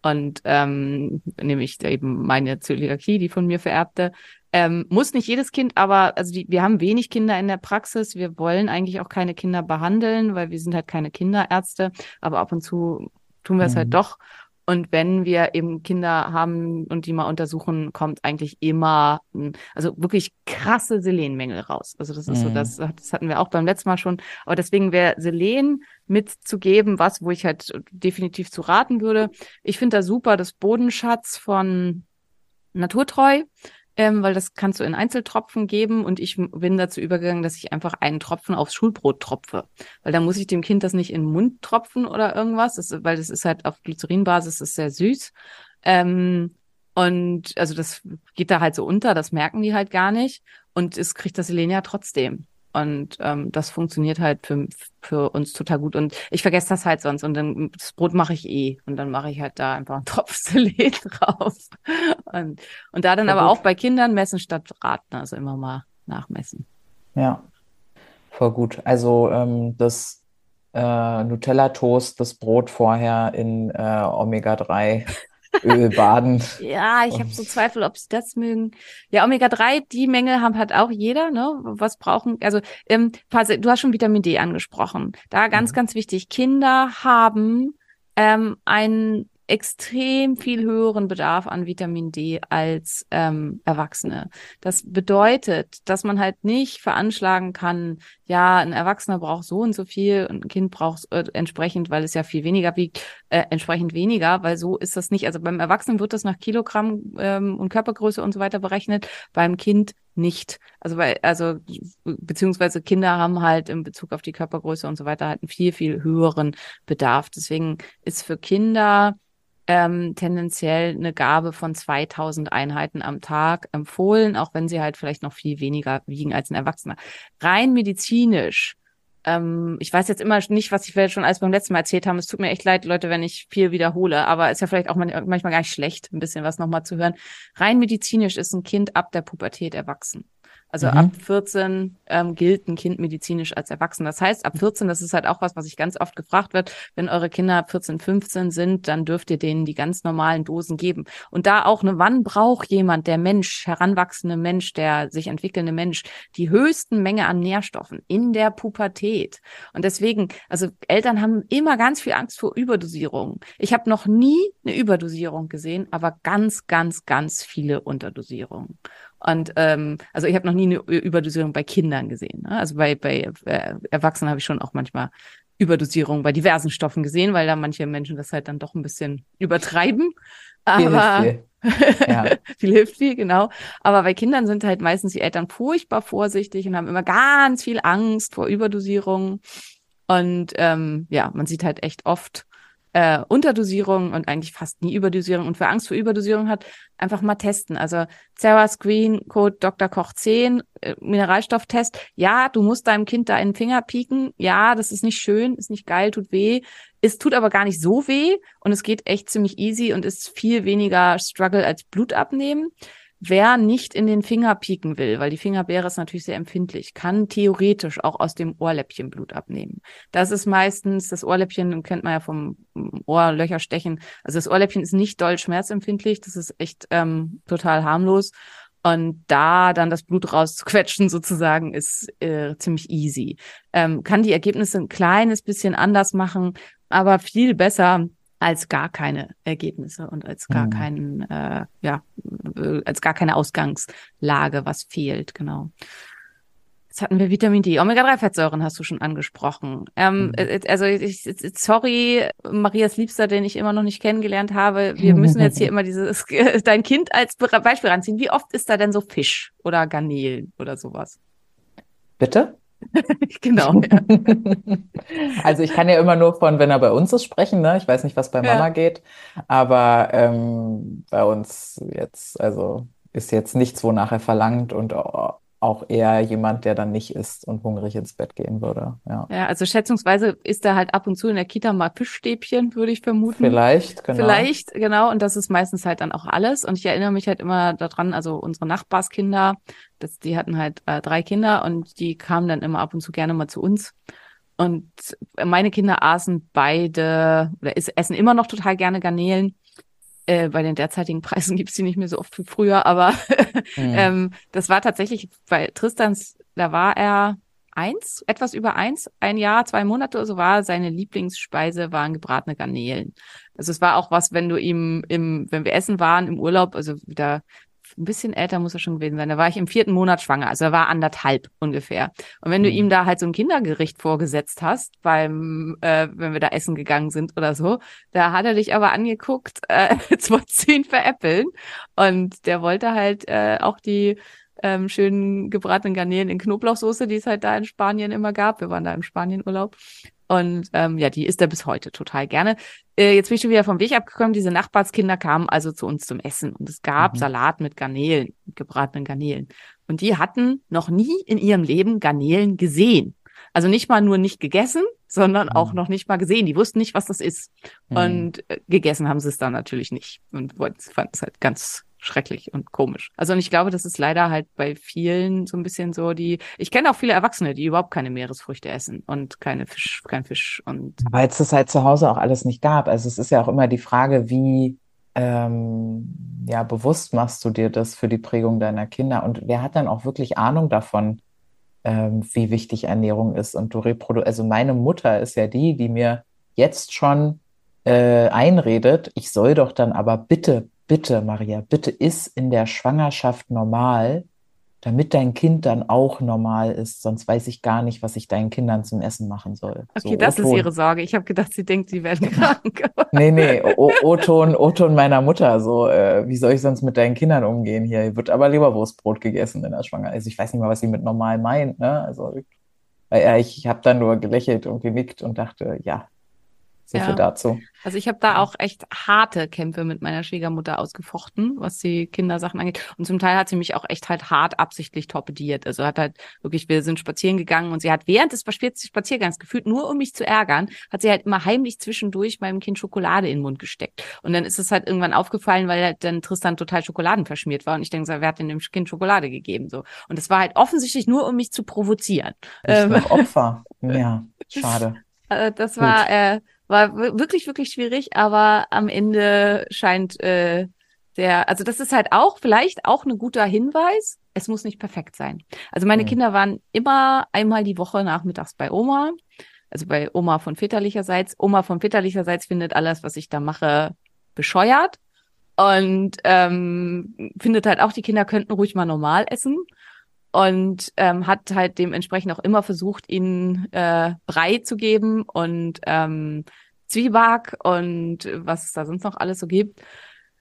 Und ähm, nämlich eben meine Zöliakie, die von mir vererbte. Ähm, muss nicht jedes Kind, aber also die, wir haben wenig Kinder in der Praxis. Wir wollen eigentlich auch keine Kinder behandeln, weil wir sind halt keine Kinderärzte. Aber ab und zu tun wir es halt Mhm. doch. Und wenn wir eben Kinder haben und die mal untersuchen, kommt eigentlich immer, also wirklich krasse Selenmängel raus. Also das ist so, Mhm. das, das hatten wir auch beim letzten Mal schon. Aber deswegen wäre Selen mitzugeben, was, wo ich halt definitiv zu raten würde. Ich finde da super das Bodenschatz von Naturtreu, ähm, weil das kannst du in Einzeltropfen geben und ich bin dazu übergegangen, dass ich einfach einen Tropfen aufs Schulbrot tropfe, weil da muss ich dem Kind das nicht in den Mund tropfen oder irgendwas, das, weil das ist halt auf Glycerinbasis, ist sehr süß. Ähm, und also das geht da halt so unter, das merken die halt gar nicht und es kriegt das Selenia trotzdem. Und ähm, das funktioniert halt für, für uns total gut. Und ich vergesse das halt sonst. Und dann das Brot mache ich eh. Und dann mache ich halt da einfach einen Tropf Selen drauf. Und, und da dann Voll aber gut. auch bei Kindern messen statt raten. Also immer mal nachmessen. Ja, voll gut. Also ähm, das äh, Nutella-Toast, das Brot vorher in äh, Omega-3-Öl baden. Ja, ich habe so Zweifel, ob sie das mögen. Ja, Omega-3, die Menge haben halt auch jeder, ne? Was brauchen, also ähm, du hast schon Vitamin D angesprochen. Da ganz, Mhm. ganz wichtig. Kinder haben ähm, einen extrem viel höheren Bedarf an Vitamin D als ähm, Erwachsene. Das bedeutet, dass man halt nicht veranschlagen kann, ja, ein Erwachsener braucht so und so viel und ein Kind braucht äh, entsprechend, weil es ja viel weniger wiegt, äh, entsprechend weniger, weil so ist das nicht. Also beim Erwachsenen wird das nach Kilogramm ähm, und Körpergröße und so weiter berechnet, beim Kind nicht. Also weil, also beziehungsweise Kinder haben halt in Bezug auf die Körpergröße und so weiter halt einen viel, viel höheren Bedarf. Deswegen ist für Kinder ähm, tendenziell eine Gabe von 2000 Einheiten am Tag empfohlen, auch wenn sie halt vielleicht noch viel weniger wiegen als ein Erwachsener. Rein medizinisch ähm, ich weiß jetzt immer nicht, was ich vielleicht schon alles beim letzten Mal erzählt haben. Es tut mir echt leid, Leute, wenn ich viel wiederhole, aber ist ja vielleicht auch man- manchmal gar nicht schlecht, ein bisschen was nochmal zu hören. Rein medizinisch ist ein Kind ab der Pubertät erwachsen. Also Mhm. ab 14 ähm, gilt ein Kind medizinisch als erwachsen. Das heißt, ab 14, das ist halt auch was, was ich ganz oft gefragt wird, wenn eure Kinder 14, 15 sind, dann dürft ihr denen die ganz normalen Dosen geben. Und da auch, ne, wann braucht jemand, der Mensch, heranwachsende Mensch, der sich entwickelnde Mensch, die höchsten Menge an Nährstoffen in der Pubertät. Und deswegen, also Eltern haben immer ganz viel Angst vor Überdosierung. Ich habe noch nie eine Überdosierung gesehen, aber ganz, ganz, ganz viele Unterdosierungen. Und ähm, also ich habe noch nie eine Überdosierung bei Kindern gesehen. Ne? Also bei, bei äh, Erwachsenen habe ich schon auch manchmal Überdosierung bei diversen Stoffen gesehen, weil da manche Menschen das halt dann doch ein bisschen übertreiben. Viel Aber hilft viel. Ja. viel hilft viel, genau. Aber bei Kindern sind halt meistens die Eltern furchtbar vorsichtig und haben immer ganz viel Angst vor Überdosierung. Und ähm, ja, man sieht halt echt oft äh, Unterdosierung und eigentlich fast nie Überdosierung. Und wer Angst vor Überdosierung hat, einfach mal testen. Also Sarah Screen Code Dr. Koch 10, äh, Mineralstofftest. Ja, du musst deinem Kind da in den Finger pieken. Ja, das ist nicht schön, ist nicht geil, tut weh. Es tut aber gar nicht so weh und es geht echt ziemlich easy und ist viel weniger Struggle als Blut abnehmen. Wer nicht in den Finger pieken will, weil die Fingerbeere ist natürlich sehr empfindlich, kann theoretisch auch aus dem Ohrläppchen Blut abnehmen. Das ist meistens, das Ohrläppchen kennt man ja vom Ohrlöcher stechen. Also das Ohrläppchen ist nicht doll schmerzempfindlich, das ist echt ähm, total harmlos. Und da dann das Blut rauszuquetschen sozusagen ist äh, ziemlich easy. Ähm, kann die Ergebnisse ein kleines bisschen anders machen, aber viel besser als gar keine Ergebnisse und als gar mhm. keinen, äh, ja, äh, als gar keine Ausgangslage, was fehlt, genau. Jetzt hatten wir Vitamin D. Omega-3-Fettsäuren hast du schon angesprochen. Ähm, mhm. Äh, also ich, sorry, Marias Liebster, den ich immer noch nicht kennengelernt habe. Wir müssen jetzt hier immer dieses dein Kind als Beispiel ranziehen. Wie oft ist da denn so Fisch oder Garnelen oder sowas? Bitte? genau. Ja. Also ich kann ja immer nur von, wenn er bei uns ist, sprechen. Ne? Ich weiß nicht, was bei Mama ja. geht, aber ähm, bei uns jetzt, also ist jetzt nichts, wonach er verlangt und auch eher jemand, der dann nicht isst und hungrig ins Bett gehen würde. Ja, ja also schätzungsweise ist er halt ab und zu in der Kita mal Fischstäbchen, würde ich vermuten. Vielleicht, genau. Vielleicht, genau. Und das ist meistens halt dann auch alles. Und ich erinnere mich halt immer daran, also unsere Nachbarskinder, das, die hatten halt äh, drei Kinder und die kamen dann immer ab und zu gerne mal zu uns. Und meine Kinder aßen beide oder essen immer noch total gerne Garnelen. Äh, bei den derzeitigen Preisen gibt's die nicht mehr so oft wie früher, aber mhm. ähm, das war tatsächlich bei Tristans, da war er eins, etwas über eins, ein Jahr, zwei Monate oder so war seine Lieblingsspeise waren gebratene Garnelen. Also es war auch was, wenn du ihm im, wenn wir essen waren im Urlaub, also wieder ein bisschen älter muss er schon gewesen sein. Da war ich im vierten Monat schwanger, also er war anderthalb ungefähr. Und wenn du mhm. ihm da halt so ein Kindergericht vorgesetzt hast, beim, äh, wenn wir da essen gegangen sind oder so, da hat er dich aber angeguckt, äh, jetzt ihn veräppeln. Und der wollte halt äh, auch die ähm, schönen gebratenen Garnelen in Knoblauchsoße, die es halt da in Spanien immer gab. Wir waren da im Spanienurlaub. Und ähm, ja, die isst er bis heute total gerne. Äh, jetzt bin ich schon wieder vom Weg abgekommen. Diese Nachbarskinder kamen also zu uns zum Essen und es gab mhm. Salat mit Garnelen, mit gebratenen Garnelen. Und die hatten noch nie in ihrem Leben Garnelen gesehen. Also nicht mal nur nicht gegessen, sondern mhm. auch noch nicht mal gesehen. Die wussten nicht, was das ist. Mhm. Und äh, gegessen haben sie es dann natürlich nicht und fanden es halt ganz schrecklich und komisch. Also und ich glaube, das ist leider halt bei vielen so ein bisschen so die. Ich kenne auch viele Erwachsene, die überhaupt keine Meeresfrüchte essen und keine Fisch, kein Fisch und. Weil es das halt zu Hause auch alles nicht gab. Also es ist ja auch immer die Frage, wie ähm, ja bewusst machst du dir das für die Prägung deiner Kinder und wer hat dann auch wirklich Ahnung davon, ähm, wie wichtig Ernährung ist und du reprodu. Also meine Mutter ist ja die, die mir jetzt schon äh, einredet, ich soll doch dann aber bitte bitte, Maria, bitte iss in der Schwangerschaft normal, damit dein Kind dann auch normal ist. Sonst weiß ich gar nicht, was ich deinen Kindern zum Essen machen soll. Okay, so, das ist ihre Sorge. Ich habe gedacht, sie denkt, sie werden krank. nee, nee, O-Ton, O-Ton meiner Mutter. So, äh, wie soll ich sonst mit deinen Kindern umgehen hier? Wird aber Leberwurstbrot gegessen in der Schwangerschaft. Also ich weiß nicht mal, was sie mit normal meint. Ne? Also äh, ich habe dann nur gelächelt und genickt und dachte, ja, so ja. viel dazu. Also ich habe da auch echt harte Kämpfe mit meiner Schwiegermutter ausgefochten, was die Kindersachen angeht. Und zum Teil hat sie mich auch echt halt hart absichtlich torpediert. Also hat halt wirklich, wir sind spazieren gegangen und sie hat während des Spaziergangs gefühlt, nur um mich zu ärgern, hat sie halt immer heimlich zwischendurch meinem Kind Schokolade in den Mund gesteckt. Und dann ist es halt irgendwann aufgefallen, weil halt dann Tristan total Schokoladen verschmiert war. Und ich denke, wer hat denn dem Kind Schokolade gegeben? So. Und es war halt offensichtlich nur, um mich zu provozieren. Ich ähm, Opfer. Ja, schade. Äh, das war, äh, war wirklich, wirklich schwierig, aber am Ende scheint äh, der, also das ist halt auch vielleicht auch ein guter Hinweis. Es muss nicht perfekt sein. Also meine mhm. Kinder waren immer einmal die Woche nachmittags bei Oma. Also bei Oma von väterlicherseits. Oma von väterlicherseits findet alles, was ich da mache, bescheuert. Und ähm, findet halt auch, die Kinder könnten ruhig mal normal essen und ähm, hat halt dementsprechend auch immer versucht, ihnen äh, Brei zu geben und ähm, Zwieback und was es da sonst noch alles so gibt.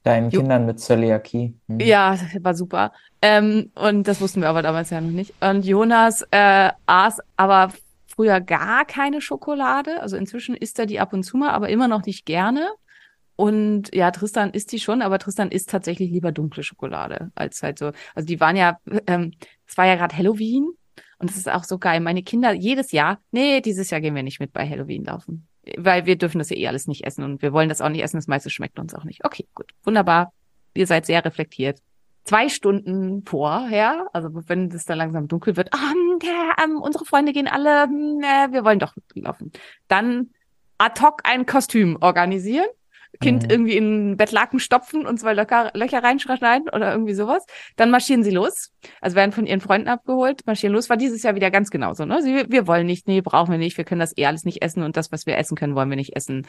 Deinen jo Kindern mit Zöliakie. Hm. Ja, war super. Ähm, und das wussten wir aber damals ja noch nicht. Und Jonas äh, aß aber früher gar keine Schokolade. Also inzwischen isst er die ab und zu mal, aber immer noch nicht gerne. Und ja, Tristan isst die schon, aber Tristan isst tatsächlich lieber dunkle Schokolade als halt so. Also die waren ja, ähm, es war ja gerade Halloween und es ist auch so geil. Meine Kinder jedes Jahr, nee, dieses Jahr gehen wir nicht mit bei Halloween laufen. weil wir dürfen das ja eh alles nicht essen und wir wollen das auch nicht essen. Das meiste schmeckt uns auch nicht. Okay, gut, wunderbar. Ihr seid sehr reflektiert. Zwei Stunden vorher, also wenn es dann langsam dunkel wird, ah, ja, ähm, unsere Freunde gehen alle, hm, äh, wir wollen doch laufen. Dann ad hoc ein Kostüm organisieren Kind Mhm. irgendwie in Bettlaken stopfen und zwei Löcher, Löcher reinschneiden oder irgendwie sowas. Dann marschieren sie los. Also werden von ihren Freunden abgeholt, marschieren los. War dieses Jahr wieder ganz genauso. Ne? Sie, wir wollen nicht, nee, brauchen wir nicht, wir können das eh alles nicht essen und das, was wir essen können, wollen wir nicht essen.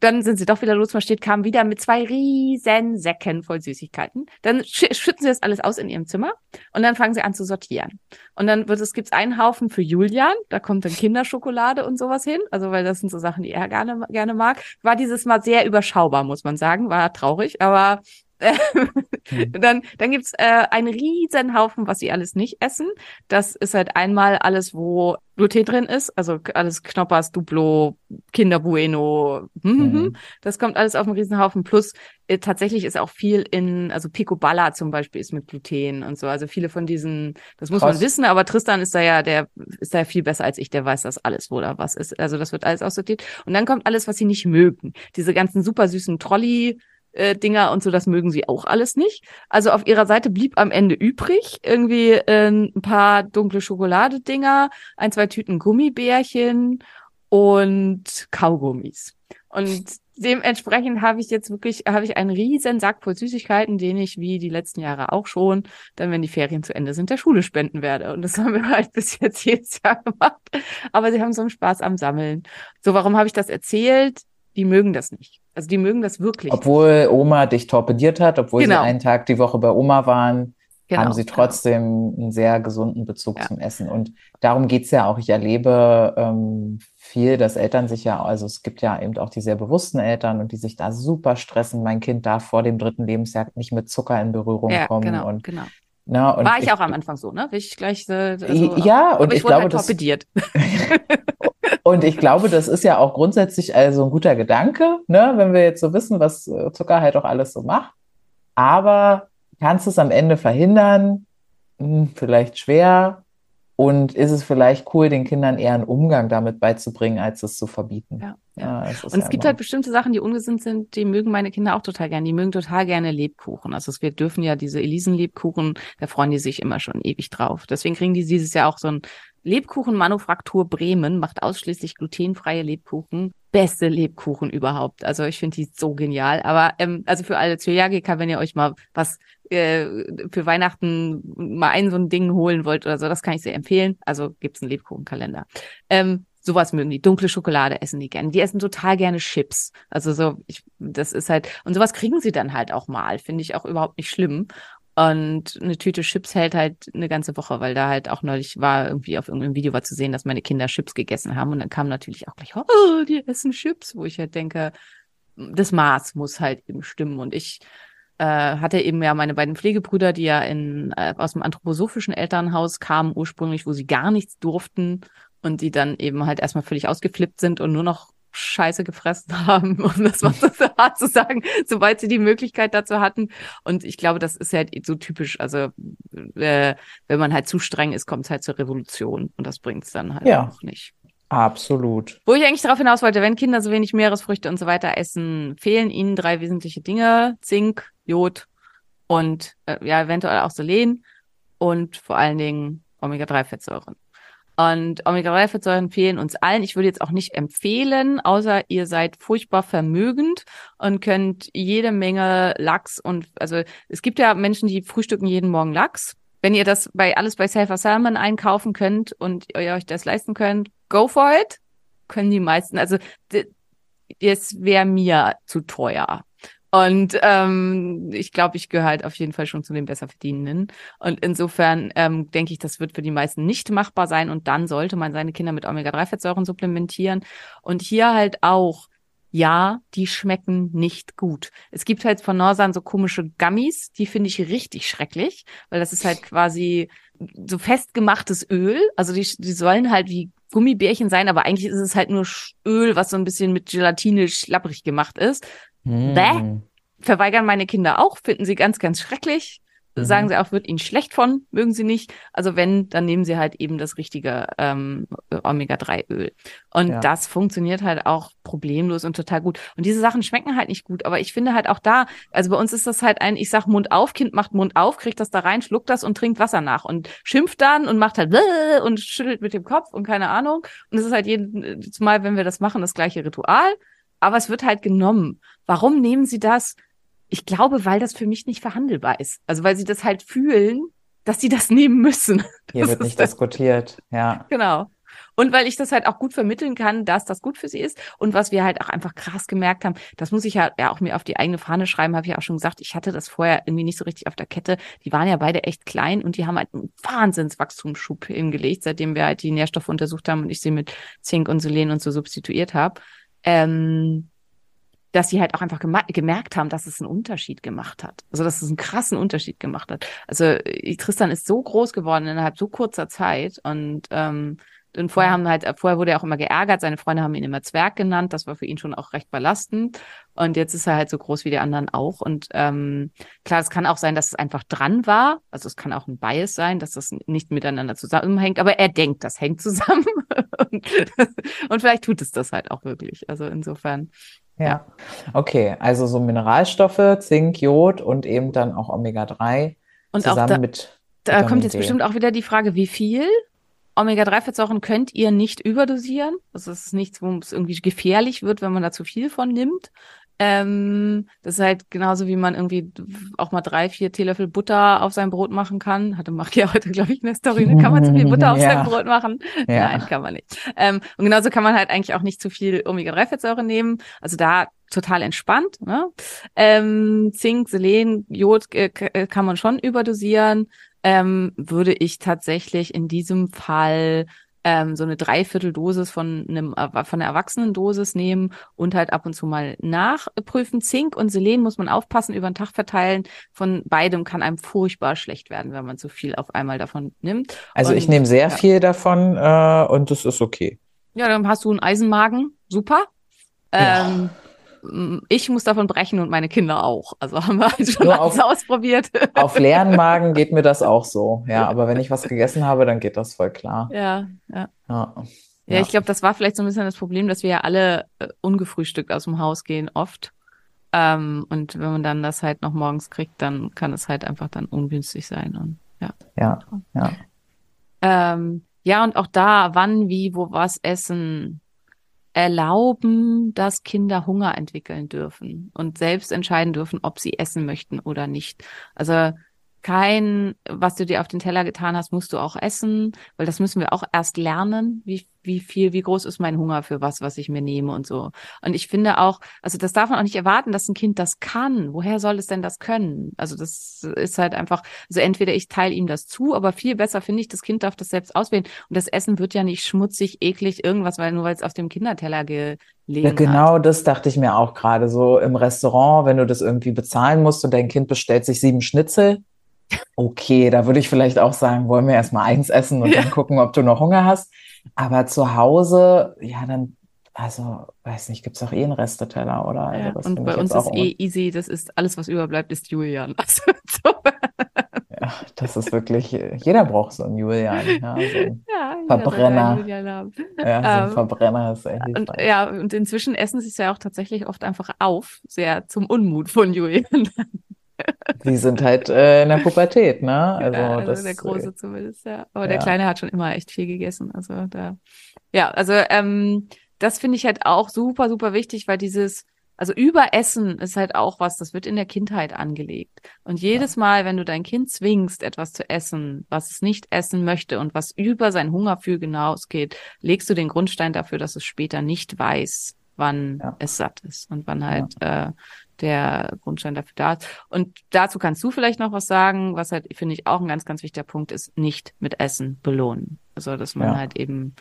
Dann sind sie doch wieder losmarschiert, kamen wieder mit zwei riesen Säcken voll Süßigkeiten. Dann sch schütten sie das alles aus in ihrem Zimmer und dann fangen sie an zu sortieren. Und dann wird es, gibt's einen Haufen für Julian, da kommt dann Kinderschokolade und sowas hin, also weil das sind so Sachen, die er gerne, gerne mag. War dieses Mal sehr überschaubar, muss man sagen, war traurig, aber dann, dann gibt's äh, einen riesen Haufen, was sie alles nicht essen. Das ist halt einmal alles, wo Gluten drin ist, also alles Knoppers, Duplo, Kinder Bueno, hm, hm, hm. Mhm. das kommt alles auf einen Riesenhaufen. Plus äh, tatsächlich ist auch viel in, also Picoballa zum Beispiel ist mit Gluten und so. Also viele von diesen, das muss Krass. man wissen, aber Tristan ist da ja, der ist da ja viel besser als ich, der weiß das alles, wo da was ist. Also das wird alles aussortiert. Und dann kommt alles, was sie nicht mögen. Diese ganzen super süßen Trolley, äh, Dinger und so, das mögen sie auch alles nicht. Also auf ihrer Seite blieb am Ende übrig irgendwie äh, ein paar dunkle Schokoladedinger, ein, zwei Tüten Gummibärchen und Kaugummis. Und dementsprechend habe ich jetzt wirklich, habe ich einen riesen Sack voll Süßigkeiten, den ich wie die letzten Jahre auch schon, dann wenn die Ferien zu Ende sind, der Schule spenden werde. Und das haben wir halt bis jetzt jedes Jahr gemacht. Aber sie haben so einen Spaß am Sammeln. So, warum habe ich das erzählt? Die mögen das nicht. Also die mögen das wirklich. Obwohl Oma dich torpediert hat, obwohl Genau. sie einen Tag die Woche bei Oma waren, Genau, haben sie genau. trotzdem einen sehr gesunden Bezug Ja. zum Essen. Und darum geht's ja auch. Ich erlebe ähm, viel, dass Eltern sich ja, also es gibt ja eben auch die sehr bewussten Eltern und die sich da super stressen. Mein Kind darf vor dem dritten Lebensjahr nicht mit Zucker in Berührung Ja, kommen. genau, Und, genau. ne, und War ich auch am Anfang so, ne? Ich gleich, äh, also, Ja, und ich ich glaube, halt das- torpediert. Und ich glaube, das ist ja auch grundsätzlich also ein guter Gedanke, ne, wenn wir jetzt so wissen, was äh, Zucker halt auch alles so macht. Aber kannst du es am Ende verhindern? Hm, vielleicht schwer. Und ist es vielleicht cool, den Kindern eher einen Umgang damit beizubringen, als es zu verbieten? Ja, ja. es ist Und es ja gibt halt bestimmte Sachen, die ungesund sind, die mögen meine Kinder auch total gerne. Die mögen total gerne Lebkuchen. Also wir dürfen ja diese Elisen-Lebkuchen, da freuen die sich immer schon ewig drauf. Deswegen kriegen die dieses Jahr auch so ein Lebkuchenmanufaktur Bremen, macht ausschließlich glutenfreie Lebkuchen. Beste Lebkuchen überhaupt. Also ich finde die so genial. Aber ähm, also für alle Zöliakiker, wenn ihr euch mal was äh, für Weihnachten mal ein so ein Ding holen wollt oder so, das kann ich sehr empfehlen. Also gibt's einen Lebkuchenkalender. Ähm, sowas mögen die. Dunkle Schokolade essen die gerne. Die essen total gerne Chips. Also so, ich, das ist halt, und sowas kriegen sie dann halt auch mal. Finde ich auch überhaupt nicht schlimm. Und eine Tüte Chips hält halt eine ganze Woche, weil da halt auch neulich war, irgendwie auf irgendeinem Video war zu sehen, dass meine Kinder Chips gegessen haben. Und dann kam natürlich auch gleich, oh, die essen Chips, wo ich halt denke, das Maß muss halt eben stimmen. Und ich äh, hatte eben ja meine beiden Pflegebrüder, die ja in, äh, aus dem anthroposophischen Elternhaus kamen, ursprünglich, wo sie gar nichts durften und die dann eben halt erstmal völlig ausgeflippt sind und nur noch Scheiße gefressen haben, um das mal so hart zu sagen, sobald sie die Möglichkeit dazu hatten. Und ich glaube, das ist halt so typisch. Also äh, wenn man halt zu streng ist, kommt es halt zur Revolution und das bringt es dann halt Ja. auch nicht. Absolut. Wo ich eigentlich darauf hinaus wollte, wenn Kinder so wenig Meeresfrüchte und so weiter essen, fehlen ihnen drei wesentliche Dinge: Zink, Jod und äh, ja eventuell auch Selen und vor allen Dingen Omega-3-Fettsäuren. Und Omega-3-Fettsäuren fehlen uns allen. Ich würde jetzt auch nicht empfehlen, außer ihr seid furchtbar vermögend und könnt jede Menge Lachs und also es gibt ja Menschen, die frühstücken jeden Morgen Lachs. Wenn ihr das bei alles bei Safer Salmon einkaufen könnt und ihr euch das leisten könnt, go for it. Können die meisten. Also es wäre mir zu teuer. Und ähm, ich glaube, ich gehöre halt auf jeden Fall schon zu den Besserverdienenden. Und insofern ähm, denke ich, das wird für die meisten nicht machbar sein. Und dann sollte man seine Kinder mit Omega-3-Fettsäuren supplementieren. Und hier halt auch, ja, die schmecken nicht gut. Es gibt halt von Norsan so komische Gummies, die finde ich richtig schrecklich, weil das ist halt quasi so festgemachtes Öl. Also die, die sollen halt wie Gummibärchen sein, aber eigentlich ist es halt nur Öl, was so ein bisschen mit Gelatine schlapprig gemacht ist. Bäh. Hm. Verweigern meine Kinder auch, finden sie ganz, ganz schrecklich. sagen Mhm. sie auch, wird ihnen schlecht von, mögen sie nicht. Also wenn, dann nehmen sie halt eben das richtige ähm, Omega-3-Öl. Und Ja. das funktioniert halt auch problemlos und total gut. Und diese Sachen schmecken halt nicht gut, aber ich finde halt auch da, also bei uns ist das halt ein, ich sag Mund auf, Kind macht Mund auf, kriegt das da rein, schluckt das und trinkt Wasser nach und schimpft dann und macht halt "Bäh" und schüttelt mit dem Kopf und keine Ahnung. Und es ist halt jedes Mal, wenn wir das machen, das gleiche Ritual. Aber es wird halt genommen. Warum nehmen sie das? Ich glaube, weil das für mich nicht verhandelbar ist. Also weil sie das halt fühlen, dass sie das nehmen müssen. Hier Das wird nicht das- diskutiert. Ja. Genau. Und weil ich das halt auch gut vermitteln kann, dass das gut für sie ist. Und was wir halt auch einfach krass gemerkt haben, das muss ich ja, ja auch mir auf die eigene Fahne schreiben, habe ich ja auch schon gesagt, ich hatte das vorher irgendwie nicht so richtig auf der Kette. Die waren ja beide echt klein und die haben halt einen Wahnsinnswachstumsschub hingelegt, seitdem wir halt die Nährstoffe untersucht haben und ich sie mit Zink und Selen und so substituiert habe. Ähm, dass sie halt auch einfach gemerkt haben, dass es einen Unterschied gemacht hat. Also dass es einen krassen Unterschied gemacht hat. Also äh, Tristan ist so groß geworden innerhalb so kurzer Zeit und ähm, und vorher haben halt, vorher wurde er auch immer geärgert, seine Freunde haben ihn immer Zwerg genannt, das war für ihn schon auch recht belastend. Und jetzt ist er halt so groß wie die anderen auch. Und ähm, klar, es kann auch sein, dass es einfach dran war. Also es kann auch ein Bias sein, dass das nicht miteinander zusammenhängt, aber er denkt, das hängt zusammen. und, und vielleicht tut es das halt auch wirklich. Also insofern. Ja. Okay, also so Mineralstoffe, Zink, Jod und eben dann auch Omega-3 Und auch zusammen da, mit Da Vitamin kommt jetzt D. bestimmt auch wieder die Frage, wie viel? Omega-3-Fettsäuren könnt ihr nicht überdosieren. Also es ist nichts, wo es irgendwie gefährlich wird, wenn man da zu viel von nimmt. Ähm, das ist halt genauso, wie man irgendwie auch mal drei, vier Teelöffel Butter auf sein Brot machen kann. Hatte macht ja heute, glaube ich, eine Story. ne? Kann man zu viel Butter auf Ja. sein Brot machen? Ja. Nein, kann man nicht. Ähm, und genauso kann man halt eigentlich auch nicht zu viel Omega-3-Fettsäure nehmen. Also da total entspannt. Ne? Ähm, Zink, Selen, Jod äh, äh, kann man schon überdosieren. Ähm, würde ich tatsächlich in diesem Fall ähm, so eine Dreivierteldosis von einem Erwa- von einer Erwachsenendosis nehmen und halt ab und zu mal nachprüfen. Zink und Selen muss man aufpassen, über den Tag verteilen. Von beidem kann einem furchtbar schlecht werden, wenn man zu viel auf einmal davon nimmt. Also ich Und, nehme sehr ja. viel davon äh, und das ist okay. Ja, dann hast du einen Eisenmagen. Super. Ja. Ähm, m, ich muss davon brechen und meine Kinder auch. Also haben wir halt schon Nur alles auf- ausprobiert. Auf leeren Magen geht mir das auch so. Ja, aber wenn ich was gegessen habe, dann geht das voll klar. ja, ja. Ja. Ja, ich glaube, das war vielleicht so ein bisschen das Problem, dass wir ja alle äh, ungefrühstückt aus dem Haus gehen, oft. Ähm, und wenn man dann das halt noch morgens kriegt, dann kann es halt einfach dann ungünstig sein. Und ja. Ja, ja. Ähm, ja, und auch da, wann, wie, wo, was essen, erlauben, dass Kinder Hunger entwickeln dürfen und selbst entscheiden dürfen, ob sie essen möchten oder nicht. Also kein, was du dir auf den Teller getan hast, musst du auch essen, weil das müssen wir auch erst lernen, wie, wie viel, wie groß ist mein Hunger für was, was ich mir nehme und so. Und ich finde auch, also das darf man auch nicht erwarten, dass ein Kind das kann. Woher soll es denn das können? Also das ist halt einfach, also entweder ich teile ihm das zu, aber viel besser finde ich, das Kind darf das selbst auswählen. Und das Essen wird ja nicht schmutzig, eklig, irgendwas, weil nur weil es auf dem Kinderteller gelegen Ja, hat. genau das dachte ich mir auch gerade. So im Restaurant, wenn du das irgendwie bezahlen musst und dein Kind bestellt sich sieben Schnitzel. Okay, da würde ich vielleicht auch sagen, wollen wir erstmal eins essen und dann gucken, ob du noch Hunger hast. Aber zu Hause, ja, dann, also, weiß nicht, gibt's auch eh einen Resteteller, oder? Also Ja, das und bei uns ist eh easy, das ist alles, was überbleibt, ist Julian. Also, so, Ja, das ist wirklich, jeder braucht so einen Julian. Ja, so ein, ja, Verbrenner. einen Julian haben. ja, so ein Ähm, Verbrenner ist echt Und ja, und inzwischen essen sie es ja auch tatsächlich oft einfach auf, sehr zum Unmut von Julian. Die sind halt äh, in der Pubertät, ne? Also, ja, also das, der Große zumindest, ja. Aber der ja. Kleine hat schon immer echt viel gegessen. Also da, ja, also ähm, das finde ich halt auch super, super wichtig, weil dieses, also Überessen ist halt auch was, das wird in der Kindheit angelegt. Und jedes Mal, wenn du dein Kind zwingst, etwas zu essen, was es nicht essen möchte und was über sein Hungergefühl hinausgeht, legst du den Grundstein dafür, dass es später nicht weiß, wann Ja. es satt ist und wann halt äh, der Grundstein dafür da ist. Und dazu kannst du vielleicht noch was sagen, was halt, finde ich, auch ein ganz, ganz wichtiger Punkt ist, nicht mit Essen belohnen. Also, dass man Ja. halt eben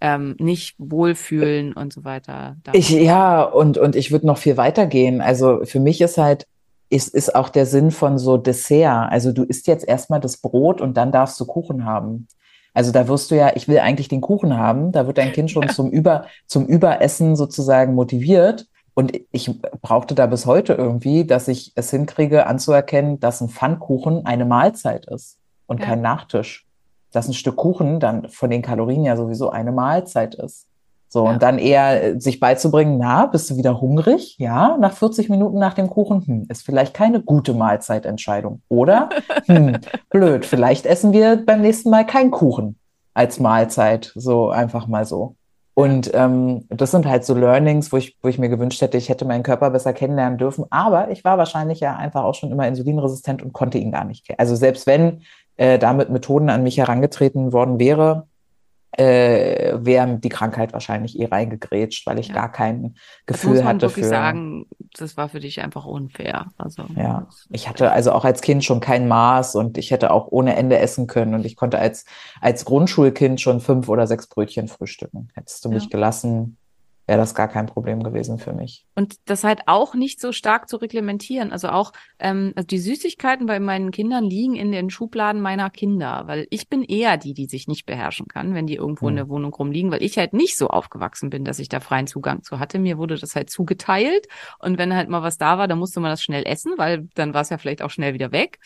ähm, nicht wohlfühlen und so weiter. darf. Ich, ja, und, und ich würde noch viel weiter gehen. Also für mich ist halt, ist, ist auch der Sinn von so Dessert. Also du isst jetzt erstmal das Brot und dann darfst du Kuchen haben. Also da wirst du ja, ich will eigentlich den Kuchen haben, da wird dein Kind schon zum Über, zum Überessen sozusagen motiviert, Und ich brauchte da bis heute irgendwie, dass ich es hinkriege, anzuerkennen, dass ein Pfannkuchen eine Mahlzeit ist und Ja. kein Nachtisch. Dass ein Stück Kuchen dann von den Kalorien ja sowieso eine Mahlzeit ist. So, Ja. und dann eher äh, sich beizubringen, na, bist du wieder hungrig? Ja, nach 40 Minuten nach dem Kuchen, hm, ist vielleicht keine gute Mahlzeitentscheidung. Oder, hm, blöd, vielleicht essen wir beim nächsten Mal keinen Kuchen als Mahlzeit, so einfach mal so. Und ähm, das sind halt so Learnings, wo ich, wo ich mir gewünscht hätte, ich hätte meinen Körper besser kennenlernen dürfen. Aber ich war wahrscheinlich ja einfach auch schon immer insulinresistent und konnte ihn gar nicht kennen. Also selbst wenn äh, da mit Methoden an mich herangetreten worden wäre, äh, wäre die Krankheit wahrscheinlich eh reingegrätscht, weil ich Ja. gar kein Das Gefühl muss man hatte wirklich für. sagen, das war für dich einfach unfair. Also, Ja, das- ich hatte also auch als Kind schon kein Maß und ich hätte auch ohne Ende essen können und ich konnte als, als Grundschulkind schon fünf oder sechs Brötchen frühstücken. Hättest du mich Ja. gelassen, wäre das gar kein Problem gewesen für mich. Und das halt auch nicht so stark zu reglementieren. Also auch ähm, also die Süßigkeiten bei meinen Kindern liegen in den Schubladen meiner Kinder, weil ich bin eher die, die sich nicht beherrschen kann, wenn die irgendwo in Hm. der Wohnung rumliegen, weil ich halt nicht so aufgewachsen bin, dass ich da freien Zugang zu hatte. Mir wurde das halt zugeteilt und wenn halt mal was da war, dann musste man das schnell essen, weil dann war es ja vielleicht auch schnell wieder weg.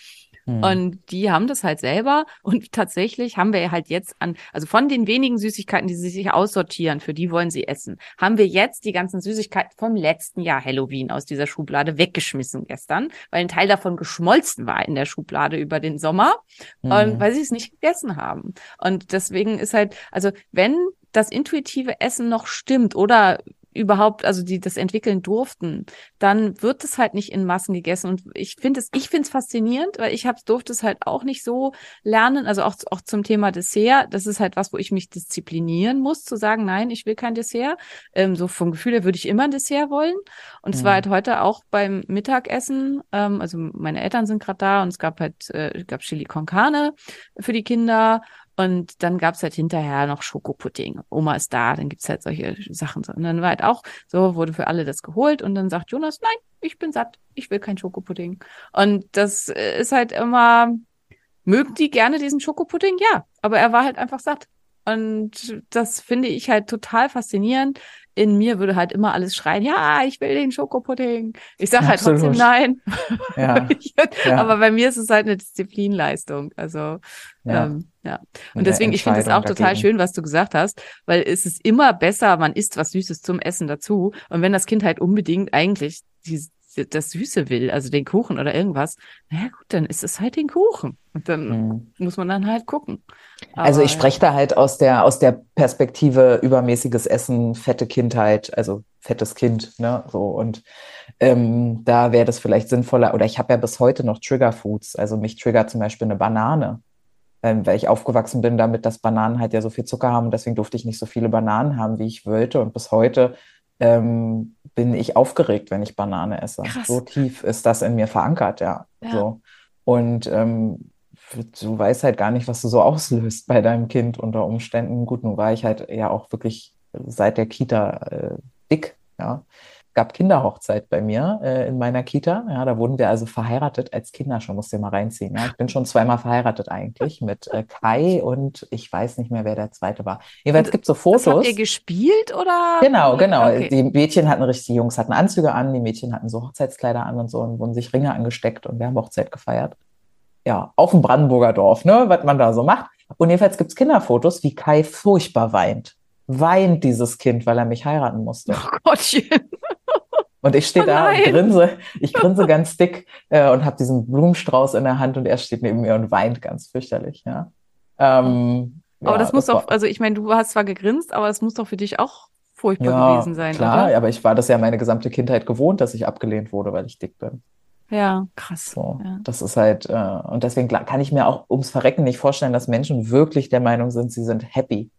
Hm. Und die haben das halt selber. Und tatsächlich haben wir halt jetzt an, also von den wenigen Süßigkeiten, die sie sich aussortieren, für die wollen sie essen, haben wir jetzt die ganzen Süßigkeiten vom letzten Jahr Halloween aus dieser Schublade weggeschmissen gestern, weil ein Teil davon geschmolzen war in der Schublade über den Sommer und Hm. weil sie es nicht gegessen haben. Und deswegen ist halt, also wenn das intuitive Essen noch stimmt oder überhaupt, also die das entwickeln durften, dann wird es halt nicht in Massen gegessen. Und ich finde es, ich finde es faszinierend, weil ich hab's, durfte es halt auch nicht so lernen. Also auch, auch zum Thema Dessert. Das ist halt was, wo ich mich disziplinieren muss, zu sagen, nein, ich will kein Dessert. Ähm, so vom Gefühl her würde ich immer ein Dessert wollen. Und es war Mhm. halt heute auch beim Mittagessen. Ähm, also meine Eltern sind gerade da und es gab halt, äh, gab Chili con Carne für die Kinder. Und dann gab's halt hinterher noch Schokopudding. Oma ist da, dann gibt's halt solche Sachen. Und dann war halt auch so, wurde für alle das geholt. Und dann sagt Jonas, nein, ich bin satt, ich will kein Schokopudding. Und das äh, ist halt immer, mögen die gerne diesen Schokopudding? Ja, aber er war halt einfach satt. Und das finde ich halt total faszinierend. In mir würde halt immer alles schreien, ja, ich will den Schokopudding. Ich sage halt trotzdem nein. Ja. Aber bei mir ist es halt eine Disziplinleistung. Also ja. ähm, ja. Und deswegen, ich finde es auch total dagegen. schön, was du gesagt hast, weil es ist immer besser, man isst was Süßes zum Essen dazu. Und wenn das Kind halt unbedingt eigentlich die, das Süße will, also den Kuchen oder irgendwas, naja gut, dann ist es halt den Kuchen. Und dann Hm. muss man dann halt gucken. Also Aber, ich spreche da halt aus der, aus der Perspektive übermäßiges Essen, fette Kindheit, also fettes Kind, ne, so. Und ähm, da wäre das vielleicht sinnvoller, oder ich habe ja bis heute noch Trigger Foods, also mich triggert zum Beispiel eine Banane, ähm, weil ich aufgewachsen bin damit, dass Bananen halt ja so viel Zucker haben. Und deswegen durfte ich nicht so viele Bananen haben, wie ich wollte. Und bis heute ähm, bin ich aufgeregt, wenn ich Banane esse. Krass. So tief ist das in mir verankert, ja, Ja. so. Und ähm, du weißt halt gar nicht, was du so auslöst bei deinem Kind unter Umständen. Gut, nun war ich halt ja auch wirklich seit der Kita äh, dick, ja. Gab Kinderhochzeit bei mir äh, in meiner Kita. Ja, da wurden wir also verheiratet als Kinder schon, musst du dir mal reinziehen. Ja, ich bin schon zweimal verheiratet eigentlich mit äh, Kai und ich weiß nicht mehr, wer der zweite war. Jedenfalls Und gibt es so das Fotos. habt ihr gespielt oder? Genau, genau. Okay. Die Mädchen hatten richtig, die Jungs hatten Anzüge an, die Mädchen hatten so Hochzeitskleider an und so und wurden sich Ringe angesteckt und wir haben Hochzeit gefeiert. Ja, auf dem Brandenburger Dorf, ne, was man da so macht. Und jedenfalls gibt's Kinderfotos, wie Kai furchtbar weint. Weint dieses Kind, weil er mich heiraten musste. Oh Gottchen. Und ich stehe Oh da und grinse, ich grinse ganz dick äh, und habe diesen Blumenstrauß in der Hand und er steht neben mir und weint ganz fürchterlich, ja. Ähm, Aber ja, das muss doch, also ich meine, du hast zwar gegrinst, aber es muss doch für dich auch furchtbar ja, gewesen sein, klar, oder? aber ich war das ja meine gesamte Kindheit gewohnt, dass ich abgelehnt wurde, weil ich dick bin. Ja, krass. So, Ja. das ist halt, äh, und deswegen kann ich mir auch ums Verrecken nicht vorstellen, dass Menschen wirklich der Meinung sind, sie sind happy.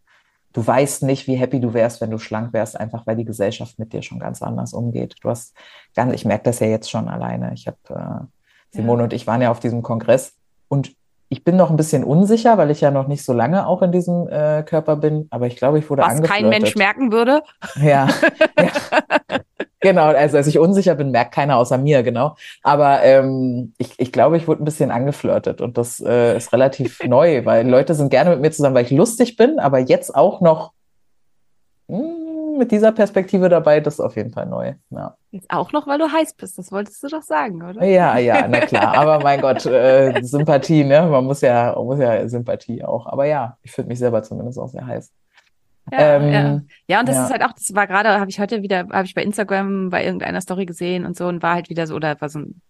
Du weißt nicht, wie happy du wärst, wenn du schlank wärst, einfach weil die Gesellschaft mit dir schon ganz anders umgeht. Du hast ganz, ich merke das ja jetzt schon alleine. Ich habe, äh, Simone und ich waren ja auf diesem Kongress und ich bin noch ein bisschen unsicher, weil ich ja noch nicht so lange auch in diesem äh, Körper bin, aber ich glaube, ich wurde Was kein Mensch angeflirtet. merken würde. Ja, ja. Genau, also als ich unsicher bin, merkt keiner außer mir, genau. Aber ähm, ich, ich glaube, ich wurde ein bisschen angeflirtet und das äh, ist relativ neu, weil Leute sind gerne mit mir zusammen, weil ich lustig bin, aber jetzt auch noch mh, mit dieser Perspektive dabei, das ist auf jeden Fall neu. Ja. Jetzt auch noch, weil du heiß bist, das wolltest du doch sagen, oder? Ja, ja, na klar. Aber mein Gott, äh, Sympathie, ne? Man muss ja, man muss ja Sympathie auch. Aber ja, ich finde mich selber zumindest auch sehr heiß. Ja, Ähm, ja. ja, und das ja. ist halt auch, das war gerade, habe ich heute wieder, habe ich bei Instagram bei irgendeiner Story gesehen und so und war halt wieder so, oder war so ein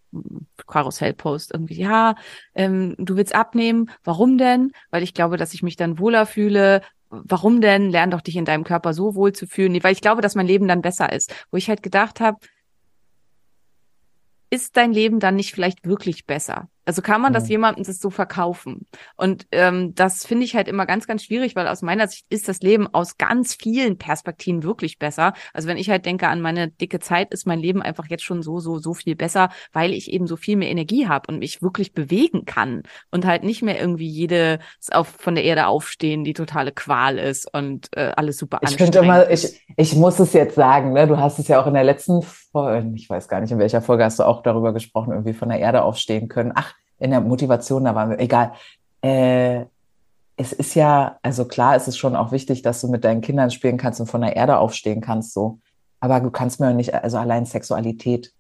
Karussell-Post irgendwie, ja, ähm, du willst abnehmen, warum denn? Weil ich glaube, dass ich mich dann wohler fühle. Warum denn? Lern doch dich in deinem Körper so wohl zu fühlen, weil ich glaube, dass mein Leben dann besser ist. Wo ich halt gedacht habe, ist dein Leben dann nicht vielleicht wirklich besser? Also kann man das Mhm. jemandem das so verkaufen? Und ähm, das finde ich halt immer ganz, ganz schwierig, weil aus meiner Sicht ist das Leben aus ganz vielen Perspektiven wirklich besser. Also wenn ich halt denke an meine dicke Zeit, ist mein Leben einfach jetzt schon so, so, so viel besser, weil ich eben so viel mehr Energie habe und mich wirklich bewegen kann und halt nicht mehr irgendwie jede auf, von der Erde aufstehen, die totale Qual ist und äh, alles super Ich anstrengend könnte mal, ist. ich, ich muss es jetzt sagen, ne? Du hast es ja auch in der letzten Folge, ich weiß gar nicht, in welcher Folge hast du auch darüber gesprochen, irgendwie von der Erde aufstehen können. Ach, in der Motivation, da waren wir, egal. Äh, es ist ja, also klar, es ist schon auch wichtig, dass du mit deinen Kindern spielen kannst und von der Erde aufstehen kannst, so. Aber du kannst mir nicht, also allein Sexualität.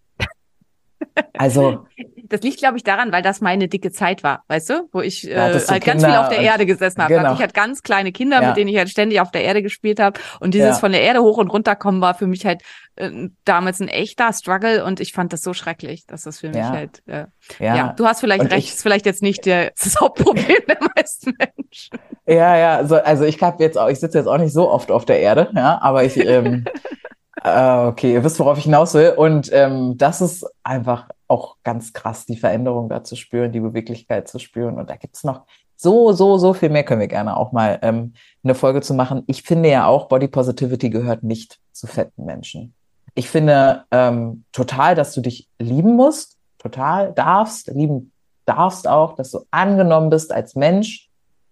Also, Das liegt, glaube ich, daran, weil das meine dicke Zeit war, weißt du? Wo ich äh, halt ganz viel auf der Erde gesessen habe. Genau. hatte ich halt ganz kleine Kinder, Ja. mit denen ich halt ständig auf der Erde gespielt habe. Und dieses Ja. von der Erde hoch und runter kommen war für mich halt äh, damals ein echter Struggle und ich fand das so schrecklich, dass das für mich halt, äh, ja. ja. du hast vielleicht Und recht, ich- ist vielleicht jetzt nicht der, das Hauptproblem der meisten Menschen. Ja, ja, so, also ich habe jetzt auch, ich sitze jetzt auch nicht so oft auf der Erde, ja, aber ich, ähm, äh, okay, ihr wisst, worauf ich hinaus will. Und ähm, das ist einfach auch ganz krass, die Veränderung da zu spüren, die Beweglichkeit zu spüren. Und da gibt's noch so, so, so viel mehr, können wir gerne auch mal ähm, eine Folge zu machen. Ich finde ja auch, Body Positivity gehört nicht zu fetten Menschen. Ich finde ähm, total, dass du dich lieben musst, total darfst, lieben darfst auch, dass du angenommen bist als Mensch.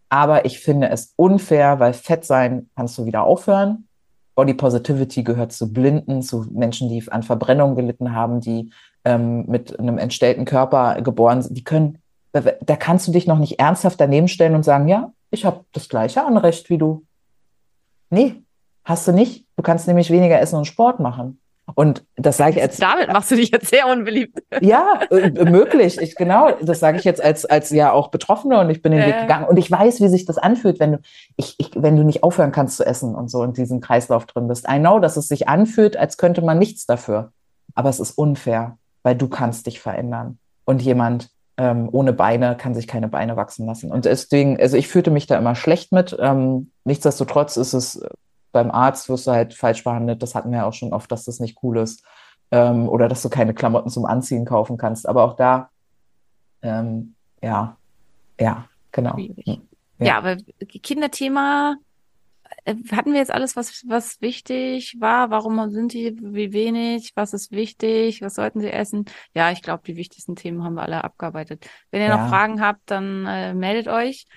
Aber ich finde es unfair, weil Fett sein kannst du wieder aufhören. Body Positivity gehört zu Blinden, zu Menschen, die an Verbrennung gelitten haben, die ähm, mit einem entstellten Körper geboren sind. Die können, da, kannst du dich noch nicht ernsthaft daneben stellen und sagen, ja, ich habe das gleiche Anrecht wie du. Nee, hast du nicht. Du kannst nämlich weniger essen und Sport machen. Und das sage ich als Damit machst du dich jetzt sehr unbeliebt. ja, äh, möglich. Ich, genau, das sage ich jetzt als, als ja auch Betroffene und ich bin den Ja. Weg gegangen. Und ich weiß, wie sich das anfühlt, wenn du, ich, ich, wenn du nicht aufhören kannst zu essen und so in diesem Kreislauf drin bist. I know, dass es sich anfühlt, als könnte man nichts dafür. Aber es ist unfair, weil du kannst dich verändern. Und jemand ähm, ohne Beine kann sich keine Beine wachsen lassen. Und deswegen, also ich fühlte mich da immer schlecht mit. Ähm, nichtsdestotrotz ist es äh, beim Arzt wirst du halt falsch behandelt. Das hatten wir ja auch schon oft, dass das nicht cool ist. Ähm, oder dass du keine Klamotten zum Anziehen kaufen kannst. Aber auch da, ähm, ja, ja, genau. Ja. Ja, aber Kinderthema äh, hatten wir jetzt alles, was, was wichtig war? Warum sind die, wie wenig? Was ist wichtig? Was sollten sie essen? Ja, ich glaube, die wichtigsten Themen haben wir alle abgearbeitet. Wenn ihr Ja. noch Fragen habt, dann äh, meldet euch.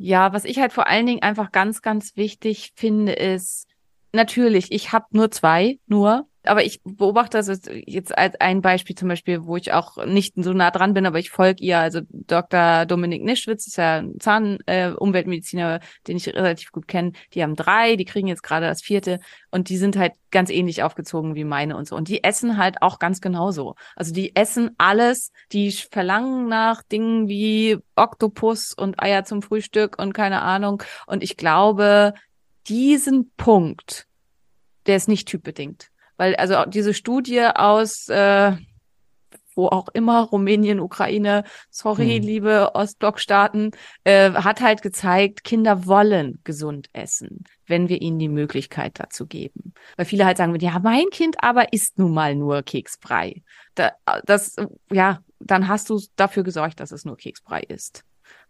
Ja, was ich halt vor allen Dingen einfach ganz, ganz wichtig finde, ist, natürlich, ich habe nur zwei, nur, aber ich beobachte das jetzt- als ein Beispiel zum Beispiel, wo ich auch nicht so nah dran bin, aber ich folge ihr, also Dr. Dominik Nischwitz ist ja ein Zahn-Umweltmediziner, äh, den ich relativ gut kenne. Die haben drei, die kriegen jetzt gerade das vierte und die sind halt ganz ähnlich aufgezogen wie meine und so. Und die essen halt auch ganz genauso. Also die essen alles, die verlangen nach Dingen wie Oktopus und Eier zum Frühstück und keine Ahnung. Und ich glaube, diesen Punkt, der ist nicht typbedingt. Weil also diese Studie aus äh, wo auch immer, Rumänien, Ukraine, sorry, Hm. liebe Ostblockstaaten, äh, hat halt gezeigt, Kinder wollen gesund essen, wenn wir ihnen die Möglichkeit dazu geben. Weil viele halt sagen, ja, mein Kind aber isst nun mal nur Keksbrei. Da, das, ja, dann hast du dafür gesorgt, dass es nur Keksbrei ist.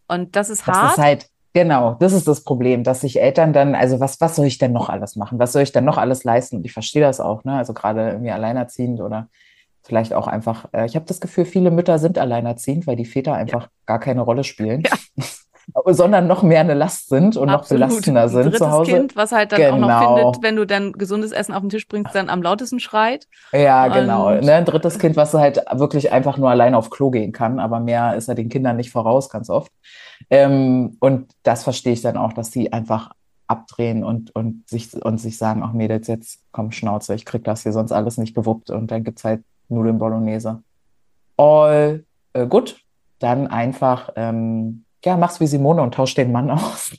Und das ist Das hart. ist halt, genau, das ist das Problem, dass sich Eltern dann, also was, was soll ich denn noch alles machen? Was soll ich denn noch alles leisten? Und ich verstehe das auch, ne? Also gerade irgendwie alleinerziehend oder vielleicht auch einfach, äh, ich habe das Gefühl, viele Mütter sind alleinerziehend, weil die Väter einfach gar keine Rolle spielen, sondern noch mehr eine Last sind und noch Absolut. belastender Ein sind drittes zu Hause. Kind, was halt dann auch noch Genau. findet, wenn du dann gesundes Essen auf den Tisch bringst, dann am lautesten schreit. Ja, genau. Und- Ne, ein drittes Kind, was halt wirklich einfach nur alleine auf Klo gehen kann, aber mehr ist er den Kindern nicht voraus, ganz oft. Ähm, und das verstehe ich dann auch, dass sie einfach abdrehen und, und, sich, und sich sagen, ach Mädels, jetzt komm Schnauze, ich krieg das hier sonst alles nicht gewuppt und dann gibt's halt Nudeln Bolognese. All äh, gut, dann einfach, ähm, ja, mach's wie Simone und tausch den Mann aus.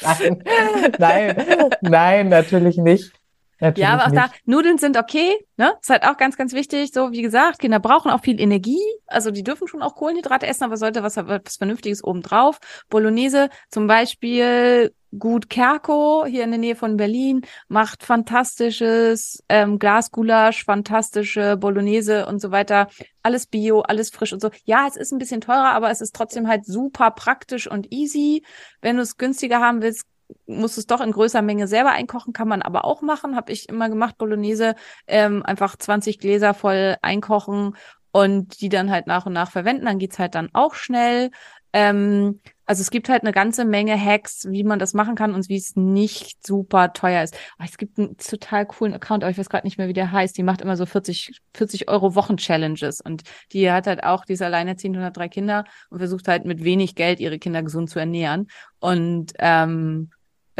nein, nein, nein, natürlich nicht. Natürlich Ja, aber auch nicht. da, Nudeln sind okay, ne? Ist halt auch ganz, ganz wichtig. So, wie gesagt, Kinder brauchen auch viel Energie. Also die dürfen schon auch Kohlenhydrate essen, aber sollte was, was Vernünftiges obendrauf. Bolognese zum Beispiel Gut Kerko hier in der Nähe von Berlin macht fantastisches ähm, Glasgulasch, fantastische Bolognese und so weiter. Alles bio, alles frisch und so. Ja, es ist ein bisschen teurer, aber es ist trotzdem halt super praktisch und easy. Wenn du es günstiger haben willst, musst du es doch in größerer Menge selber einkochen, kann man aber auch machen. Habe ich immer gemacht, Bolognese. Ähm, einfach 20 Gläser voll einkochen und die dann halt nach und nach verwenden. Dann geht's halt dann auch schnell. Ähm, also es gibt halt eine ganze Menge Hacks, wie man das machen kann und wie es nicht super teuer ist. Oh, es gibt einen total coolen Account, aber ich weiß gerade nicht mehr, wie der heißt. Die macht immer so 40, 40 Euro Wochen-Challenges und die hat halt auch, die ist alleinerziehend und hat drei Kinder und versucht halt mit wenig Geld ihre Kinder gesund zu ernähren. Und ähm,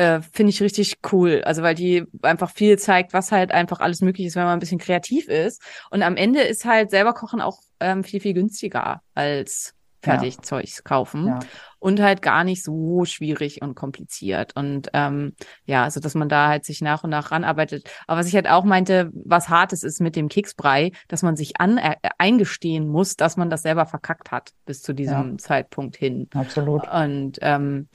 äh, finde ich richtig cool. Also weil die einfach viel zeigt, was halt einfach alles möglich ist, wenn man ein bisschen kreativ ist. Und am Ende ist halt selber kochen auch ähm, viel, viel günstiger als Ja. Fertigzeugs kaufen Ja. und halt gar nicht so schwierig und kompliziert. Und ähm, ja, also dass man da halt sich nach und nach ranarbeitet. Aber was ich halt auch meinte, was Hartes ist mit dem Keksbrei, dass man sich an äh, eingestehen muss, dass man das selber verkackt hat bis zu diesem Zeitpunkt hin. Absolut. Und ähm,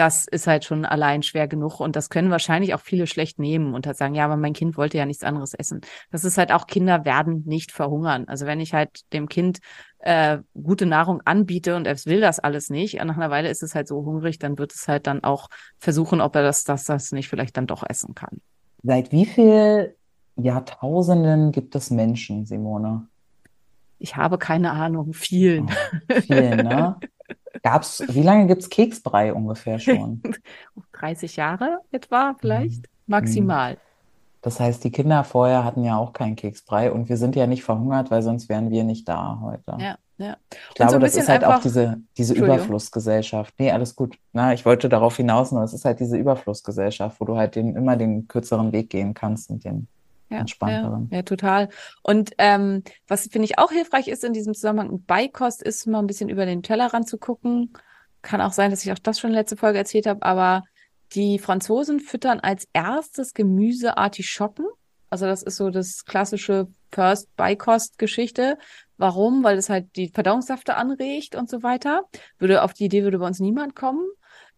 das ist halt schon allein schwer genug und das können wahrscheinlich auch viele schlecht nehmen und halt sagen, ja, aber mein Kind wollte ja nichts anderes essen. Das ist halt auch, Kinder werden nicht verhungern. Also wenn ich halt dem Kind äh, gute Nahrung anbiete und es will das alles nicht, nach einer Weile ist es halt so hungrig, dann wird es halt dann auch versuchen, ob er das, das, das nicht vielleicht dann doch essen kann. Seit wie viel Jahrtausenden gibt es Menschen, Simone? Ich habe keine Ahnung, vielen. Oh, viel, ne? Gab's, wie lange gibt's Keksbrei ungefähr schon? 30 Jahre etwa vielleicht, maximal. Das heißt, die Kinder vorher hatten ja auch keinen Keksbrei und wir sind ja nicht verhungert, weil sonst wären wir nicht da heute. Ja, ja. Ich glaube, so das ist halt auch einfach- diese, diese Entschuldigung. Überflussgesellschaft. Nee, alles gut. Na, ich wollte darauf hinaus, nur es ist halt diese Überflussgesellschaft, wo du halt den, immer den kürzeren Weg gehen kannst und den Ja, entspannteren. Ja, ja, total. Und ähm, was finde ich auch hilfreich ist in diesem Zusammenhang mit Beikost, ist mal ein bisschen über den Tellerrand zu gucken. Kann auch sein, dass ich auch das schon letzte Folge erzählt habe, aber die Franzosen füttern als erstes Gemüse Artischocken. Also das ist so das klassische First Beikost-Geschichte. Warum? Weil es halt die Verdauungssafte anregt und so weiter. Würde auf die Idee würde bei uns niemand kommen.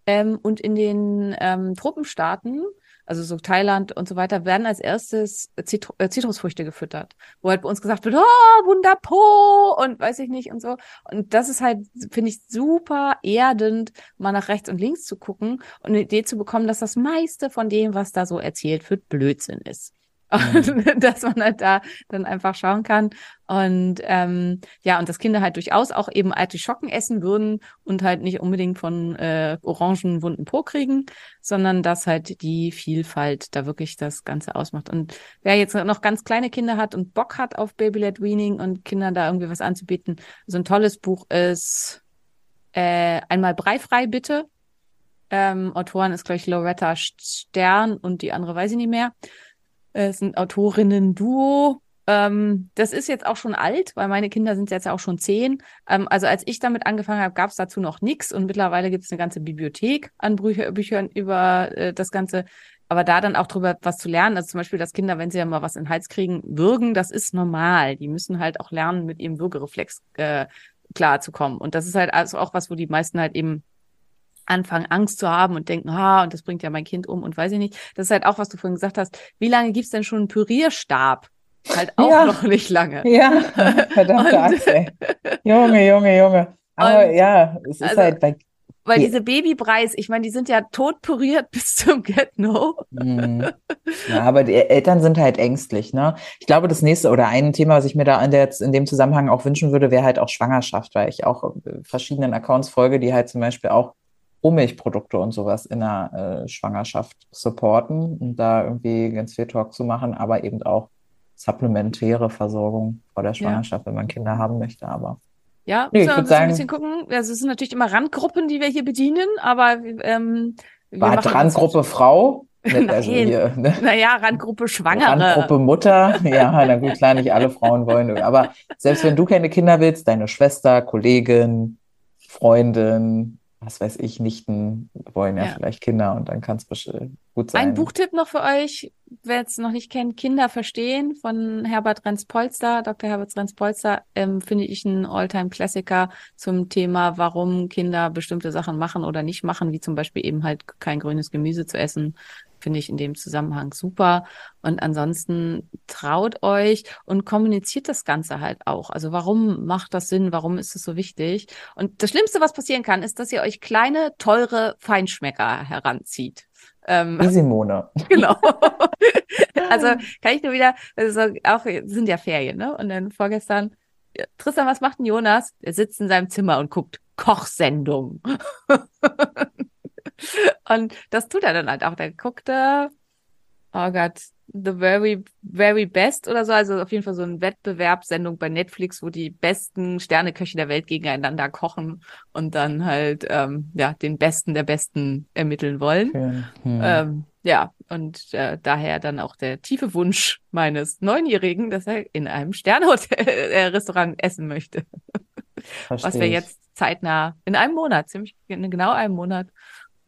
Ähm, und in den ähm, Truppenstaaten, also so Thailand und so weiter, werden als erstes äh, Zitrusfrüchte gefüttert. Wo halt bei uns gesagt wird, oh, Wunderpo und weiß ich nicht und so. Und das ist halt, finde ich, super erdend, mal nach rechts und links zu gucken und eine Idee zu bekommen, dass das meiste von dem, was da so erzählt wird, Blödsinn ist. Und dass man halt da dann einfach schauen kann. Und ähm, ja, und dass Kinder halt durchaus auch eben Artischocken essen würden und halt nicht unbedingt von äh, Orangen wunden Po kriegen, sondern dass halt die Vielfalt da wirklich das Ganze ausmacht. Und wer jetzt noch ganz kleine Kinder hat und Bock hat auf Baby-led Weaning und Kindern da irgendwie was anzubieten, so ein tolles Buch ist äh, einmal Breifrei bitte. Ähm, Autoren ist, glaube ich, Loretta Stern und die andere weiß ich nicht mehr. Äh, Es sind Autorinnen-Duo. Ähm, das ist jetzt auch schon alt, weil meine Kinder sind jetzt ja auch schon zehn. Ähm, also als ich damit angefangen habe, gab es dazu noch nichts und mittlerweile gibt es eine ganze Bibliothek an Bücher, Büchern über äh, das Ganze. Aber da dann auch drüber was zu lernen, also zum Beispiel, dass Kinder, wenn sie ja mal was in den Hals kriegen, würgen, das ist normal. Die müssen halt auch lernen, mit ihrem Würgereflex äh, klarzukommen. Und das ist halt also auch was, wo die meisten halt eben anfangen, Angst zu haben und denken, ah, und das bringt ja mein Kind um und weiß ich nicht. Das ist halt auch, was du vorhin gesagt hast. Wie lange gibt's denn schon einen Pürierstab? Halt auch Ja. noch nicht lange. Ja, verdammte Und- Axt, ey. Junge, Junge, Junge. Aber Und- ja, es ist also- halt bei Weil Die- diese Babybreis, ich meine, die sind ja tot püriert bis zum Get-No. Mhm. Ja, aber die Eltern sind halt ängstlich, ne? Ich glaube, das nächste oder ein Thema, was ich mir da in, der, in dem Zusammenhang auch wünschen würde, wäre halt auch Schwangerschaft, weil ich auch äh, verschiedenen Accounts folge, die halt zum Beispiel auch Rohmilchprodukte und sowas in der äh, Schwangerschaft supporten und da irgendwie ganz viel Talk zu machen, aber eben auch supplementäre Versorgung vor der Schwangerschaft, wenn man Kinder haben möchte. Aber Ja, Nee, müssen ich wir würd ein sagen- bisschen gucken. Also es sind natürlich immer Randgruppen, die wir hier bedienen, aber ähm, wir War machen dran uns- Gruppe Frau? Also hier, ne? Naja, Randgruppe Schwangere. Randgruppe Mutter, ja, na gut, klar, nicht alle Frauen wollen. Aber selbst wenn du keine Kinder willst, deine Schwester, Kollegin, Freundin, was weiß ich, Nichten wollen ja, Ja. vielleicht Kinder und dann kann es gut sein. Ein Buchtipp noch für euch, wer es noch nicht kennt, Kinder verstehen von Herbert Renz-Polster, Dr. Herbert Renz-Polster, ähm, finde ich ein Alltime-Klassiker zum Thema, warum Kinder bestimmte Sachen machen oder nicht machen, wie zum Beispiel eben halt kein grünes Gemüse zu essen, finde ich in dem Zusammenhang super. Und ansonsten traut euch und kommuniziert das Ganze halt auch. Also warum macht das Sinn? Warum ist es so wichtig? Und das Schlimmste, was passieren kann, ist, dass ihr euch kleine, teure Feinschmecker heranzieht. Ähm, Simone. Genau. also kann ich nur wieder, also auch sind ja Ferien, ne? Und dann vorgestern, Tristan, was macht denn Jonas? Er sitzt in seinem Zimmer und guckt Kochsendung. und das tut er dann halt auch. Der guckt da, oh Gott, The Very, Very Best oder so. Also auf jeden Fall so eine Wettbewerbssendung bei Netflix, wo die besten Sterneköche der Welt gegeneinander kochen und dann halt ähm, ja den Besten der Besten ermitteln wollen. Schön. Hm. Ähm, ja, und äh, daher dann auch der tiefe Wunsch meines Neunjährigen, dass er in einem Sternehotel-Restaurant essen möchte. Was Verstehe wir ich. jetzt zeitnah in einem Monat, ziemlich in genau einem Monat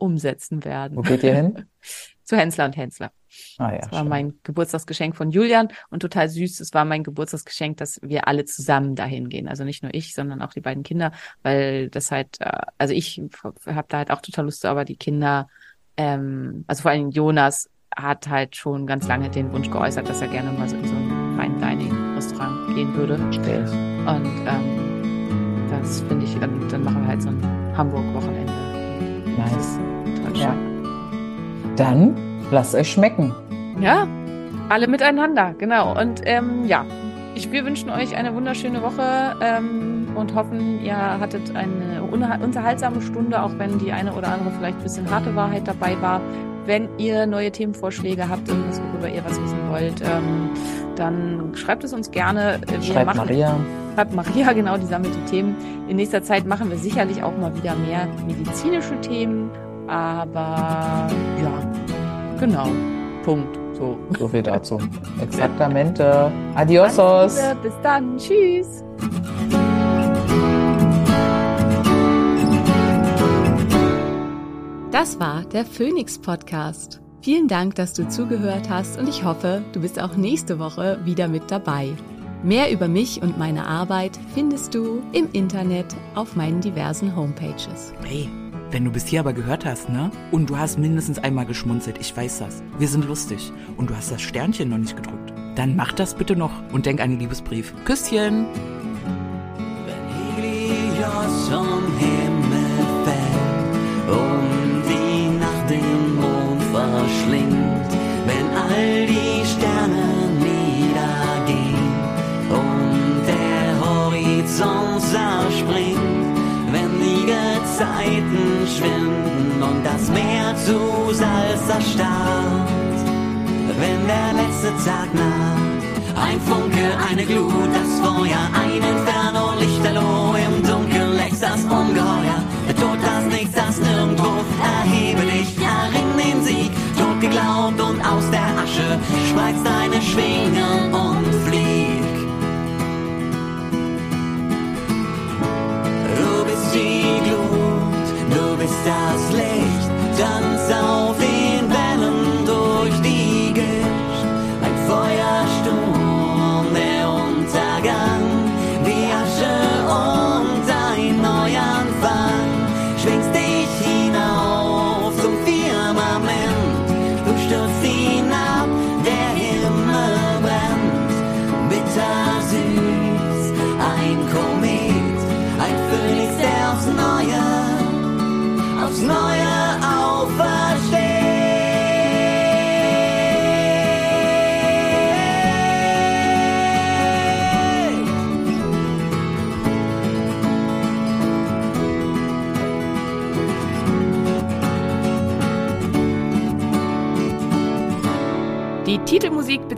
umsetzen werden. Wo geht ihr hin? Zu Hensler und Hensler. Ah ja, Das war schön. mein Geburtstagsgeschenk von Julian und total süß. Es war mein Geburtstagsgeschenk, dass wir alle zusammen dahin gehen. Also nicht nur ich, sondern auch die beiden Kinder, weil das halt, äh, also ich habe da halt auch total Lust, zu, aber die Kinder, ähm, also vor allem Jonas hat halt schon ganz lange den Wunsch geäußert, dass er gerne mal so in so ein Fine Dining Restaurant gehen würde. Ich. Und ähm, das finde ich, dann, dann machen wir halt so ein Hamburg-Wochenende. Nice. Ja. Dann lasst euch schmecken. Ja, alle miteinander, genau. Und ähm, ja, ich, wir wünschen euch eine wunderschöne Woche ähm, und hoffen, ihr hattet eine unterhaltsame Stunde, auch wenn die eine oder andere vielleicht ein bisschen harte Wahrheit dabei war. Wenn ihr neue Themenvorschläge habt, irgendwas, worüber ihr was wissen wollt, ähm, dann schreibt es uns gerne. Wir Schreibt machen, Maria. Schreibt Maria, genau, die sammelt die Themen. In nächster Zeit machen wir sicherlich auch mal wieder mehr medizinische Themen. Aber ja, genau. Punkt. So. So viel dazu. Exaktamente. Adiosos. Liebe, Bis dann. Tschüss. Das war der Phoenix Podcast. Vielen Dank, dass du zugehört hast und ich hoffe, du bist auch nächste Woche wieder mit dabei. Mehr über mich und meine Arbeit findest du im Internet auf meinen diversen Homepages. Hey, wenn du bis hier aber gehört hast, ne? Und du hast mindestens einmal geschmunzelt, ich weiß das. Wir sind lustig. Und du hast das Sternchen noch nicht gedrückt. Dann mach das bitte noch und denk an den Liebesbrief. Küsschen! Wenn Helios vom Himmel fällt und die Nacht den Mond verschlingt, wenn all die Sterne letzte Tag naht. Ein Funke, eine Glut, das Feuer, ein Inferno, Lichterloh, im Dunkeln lächst das Ungeheuer. Der Tod, das Nichts, das Nirgendwo, erhebe dich, erring den Sieg. Tod geglaubt und aus der Asche spreiz deine Schwingen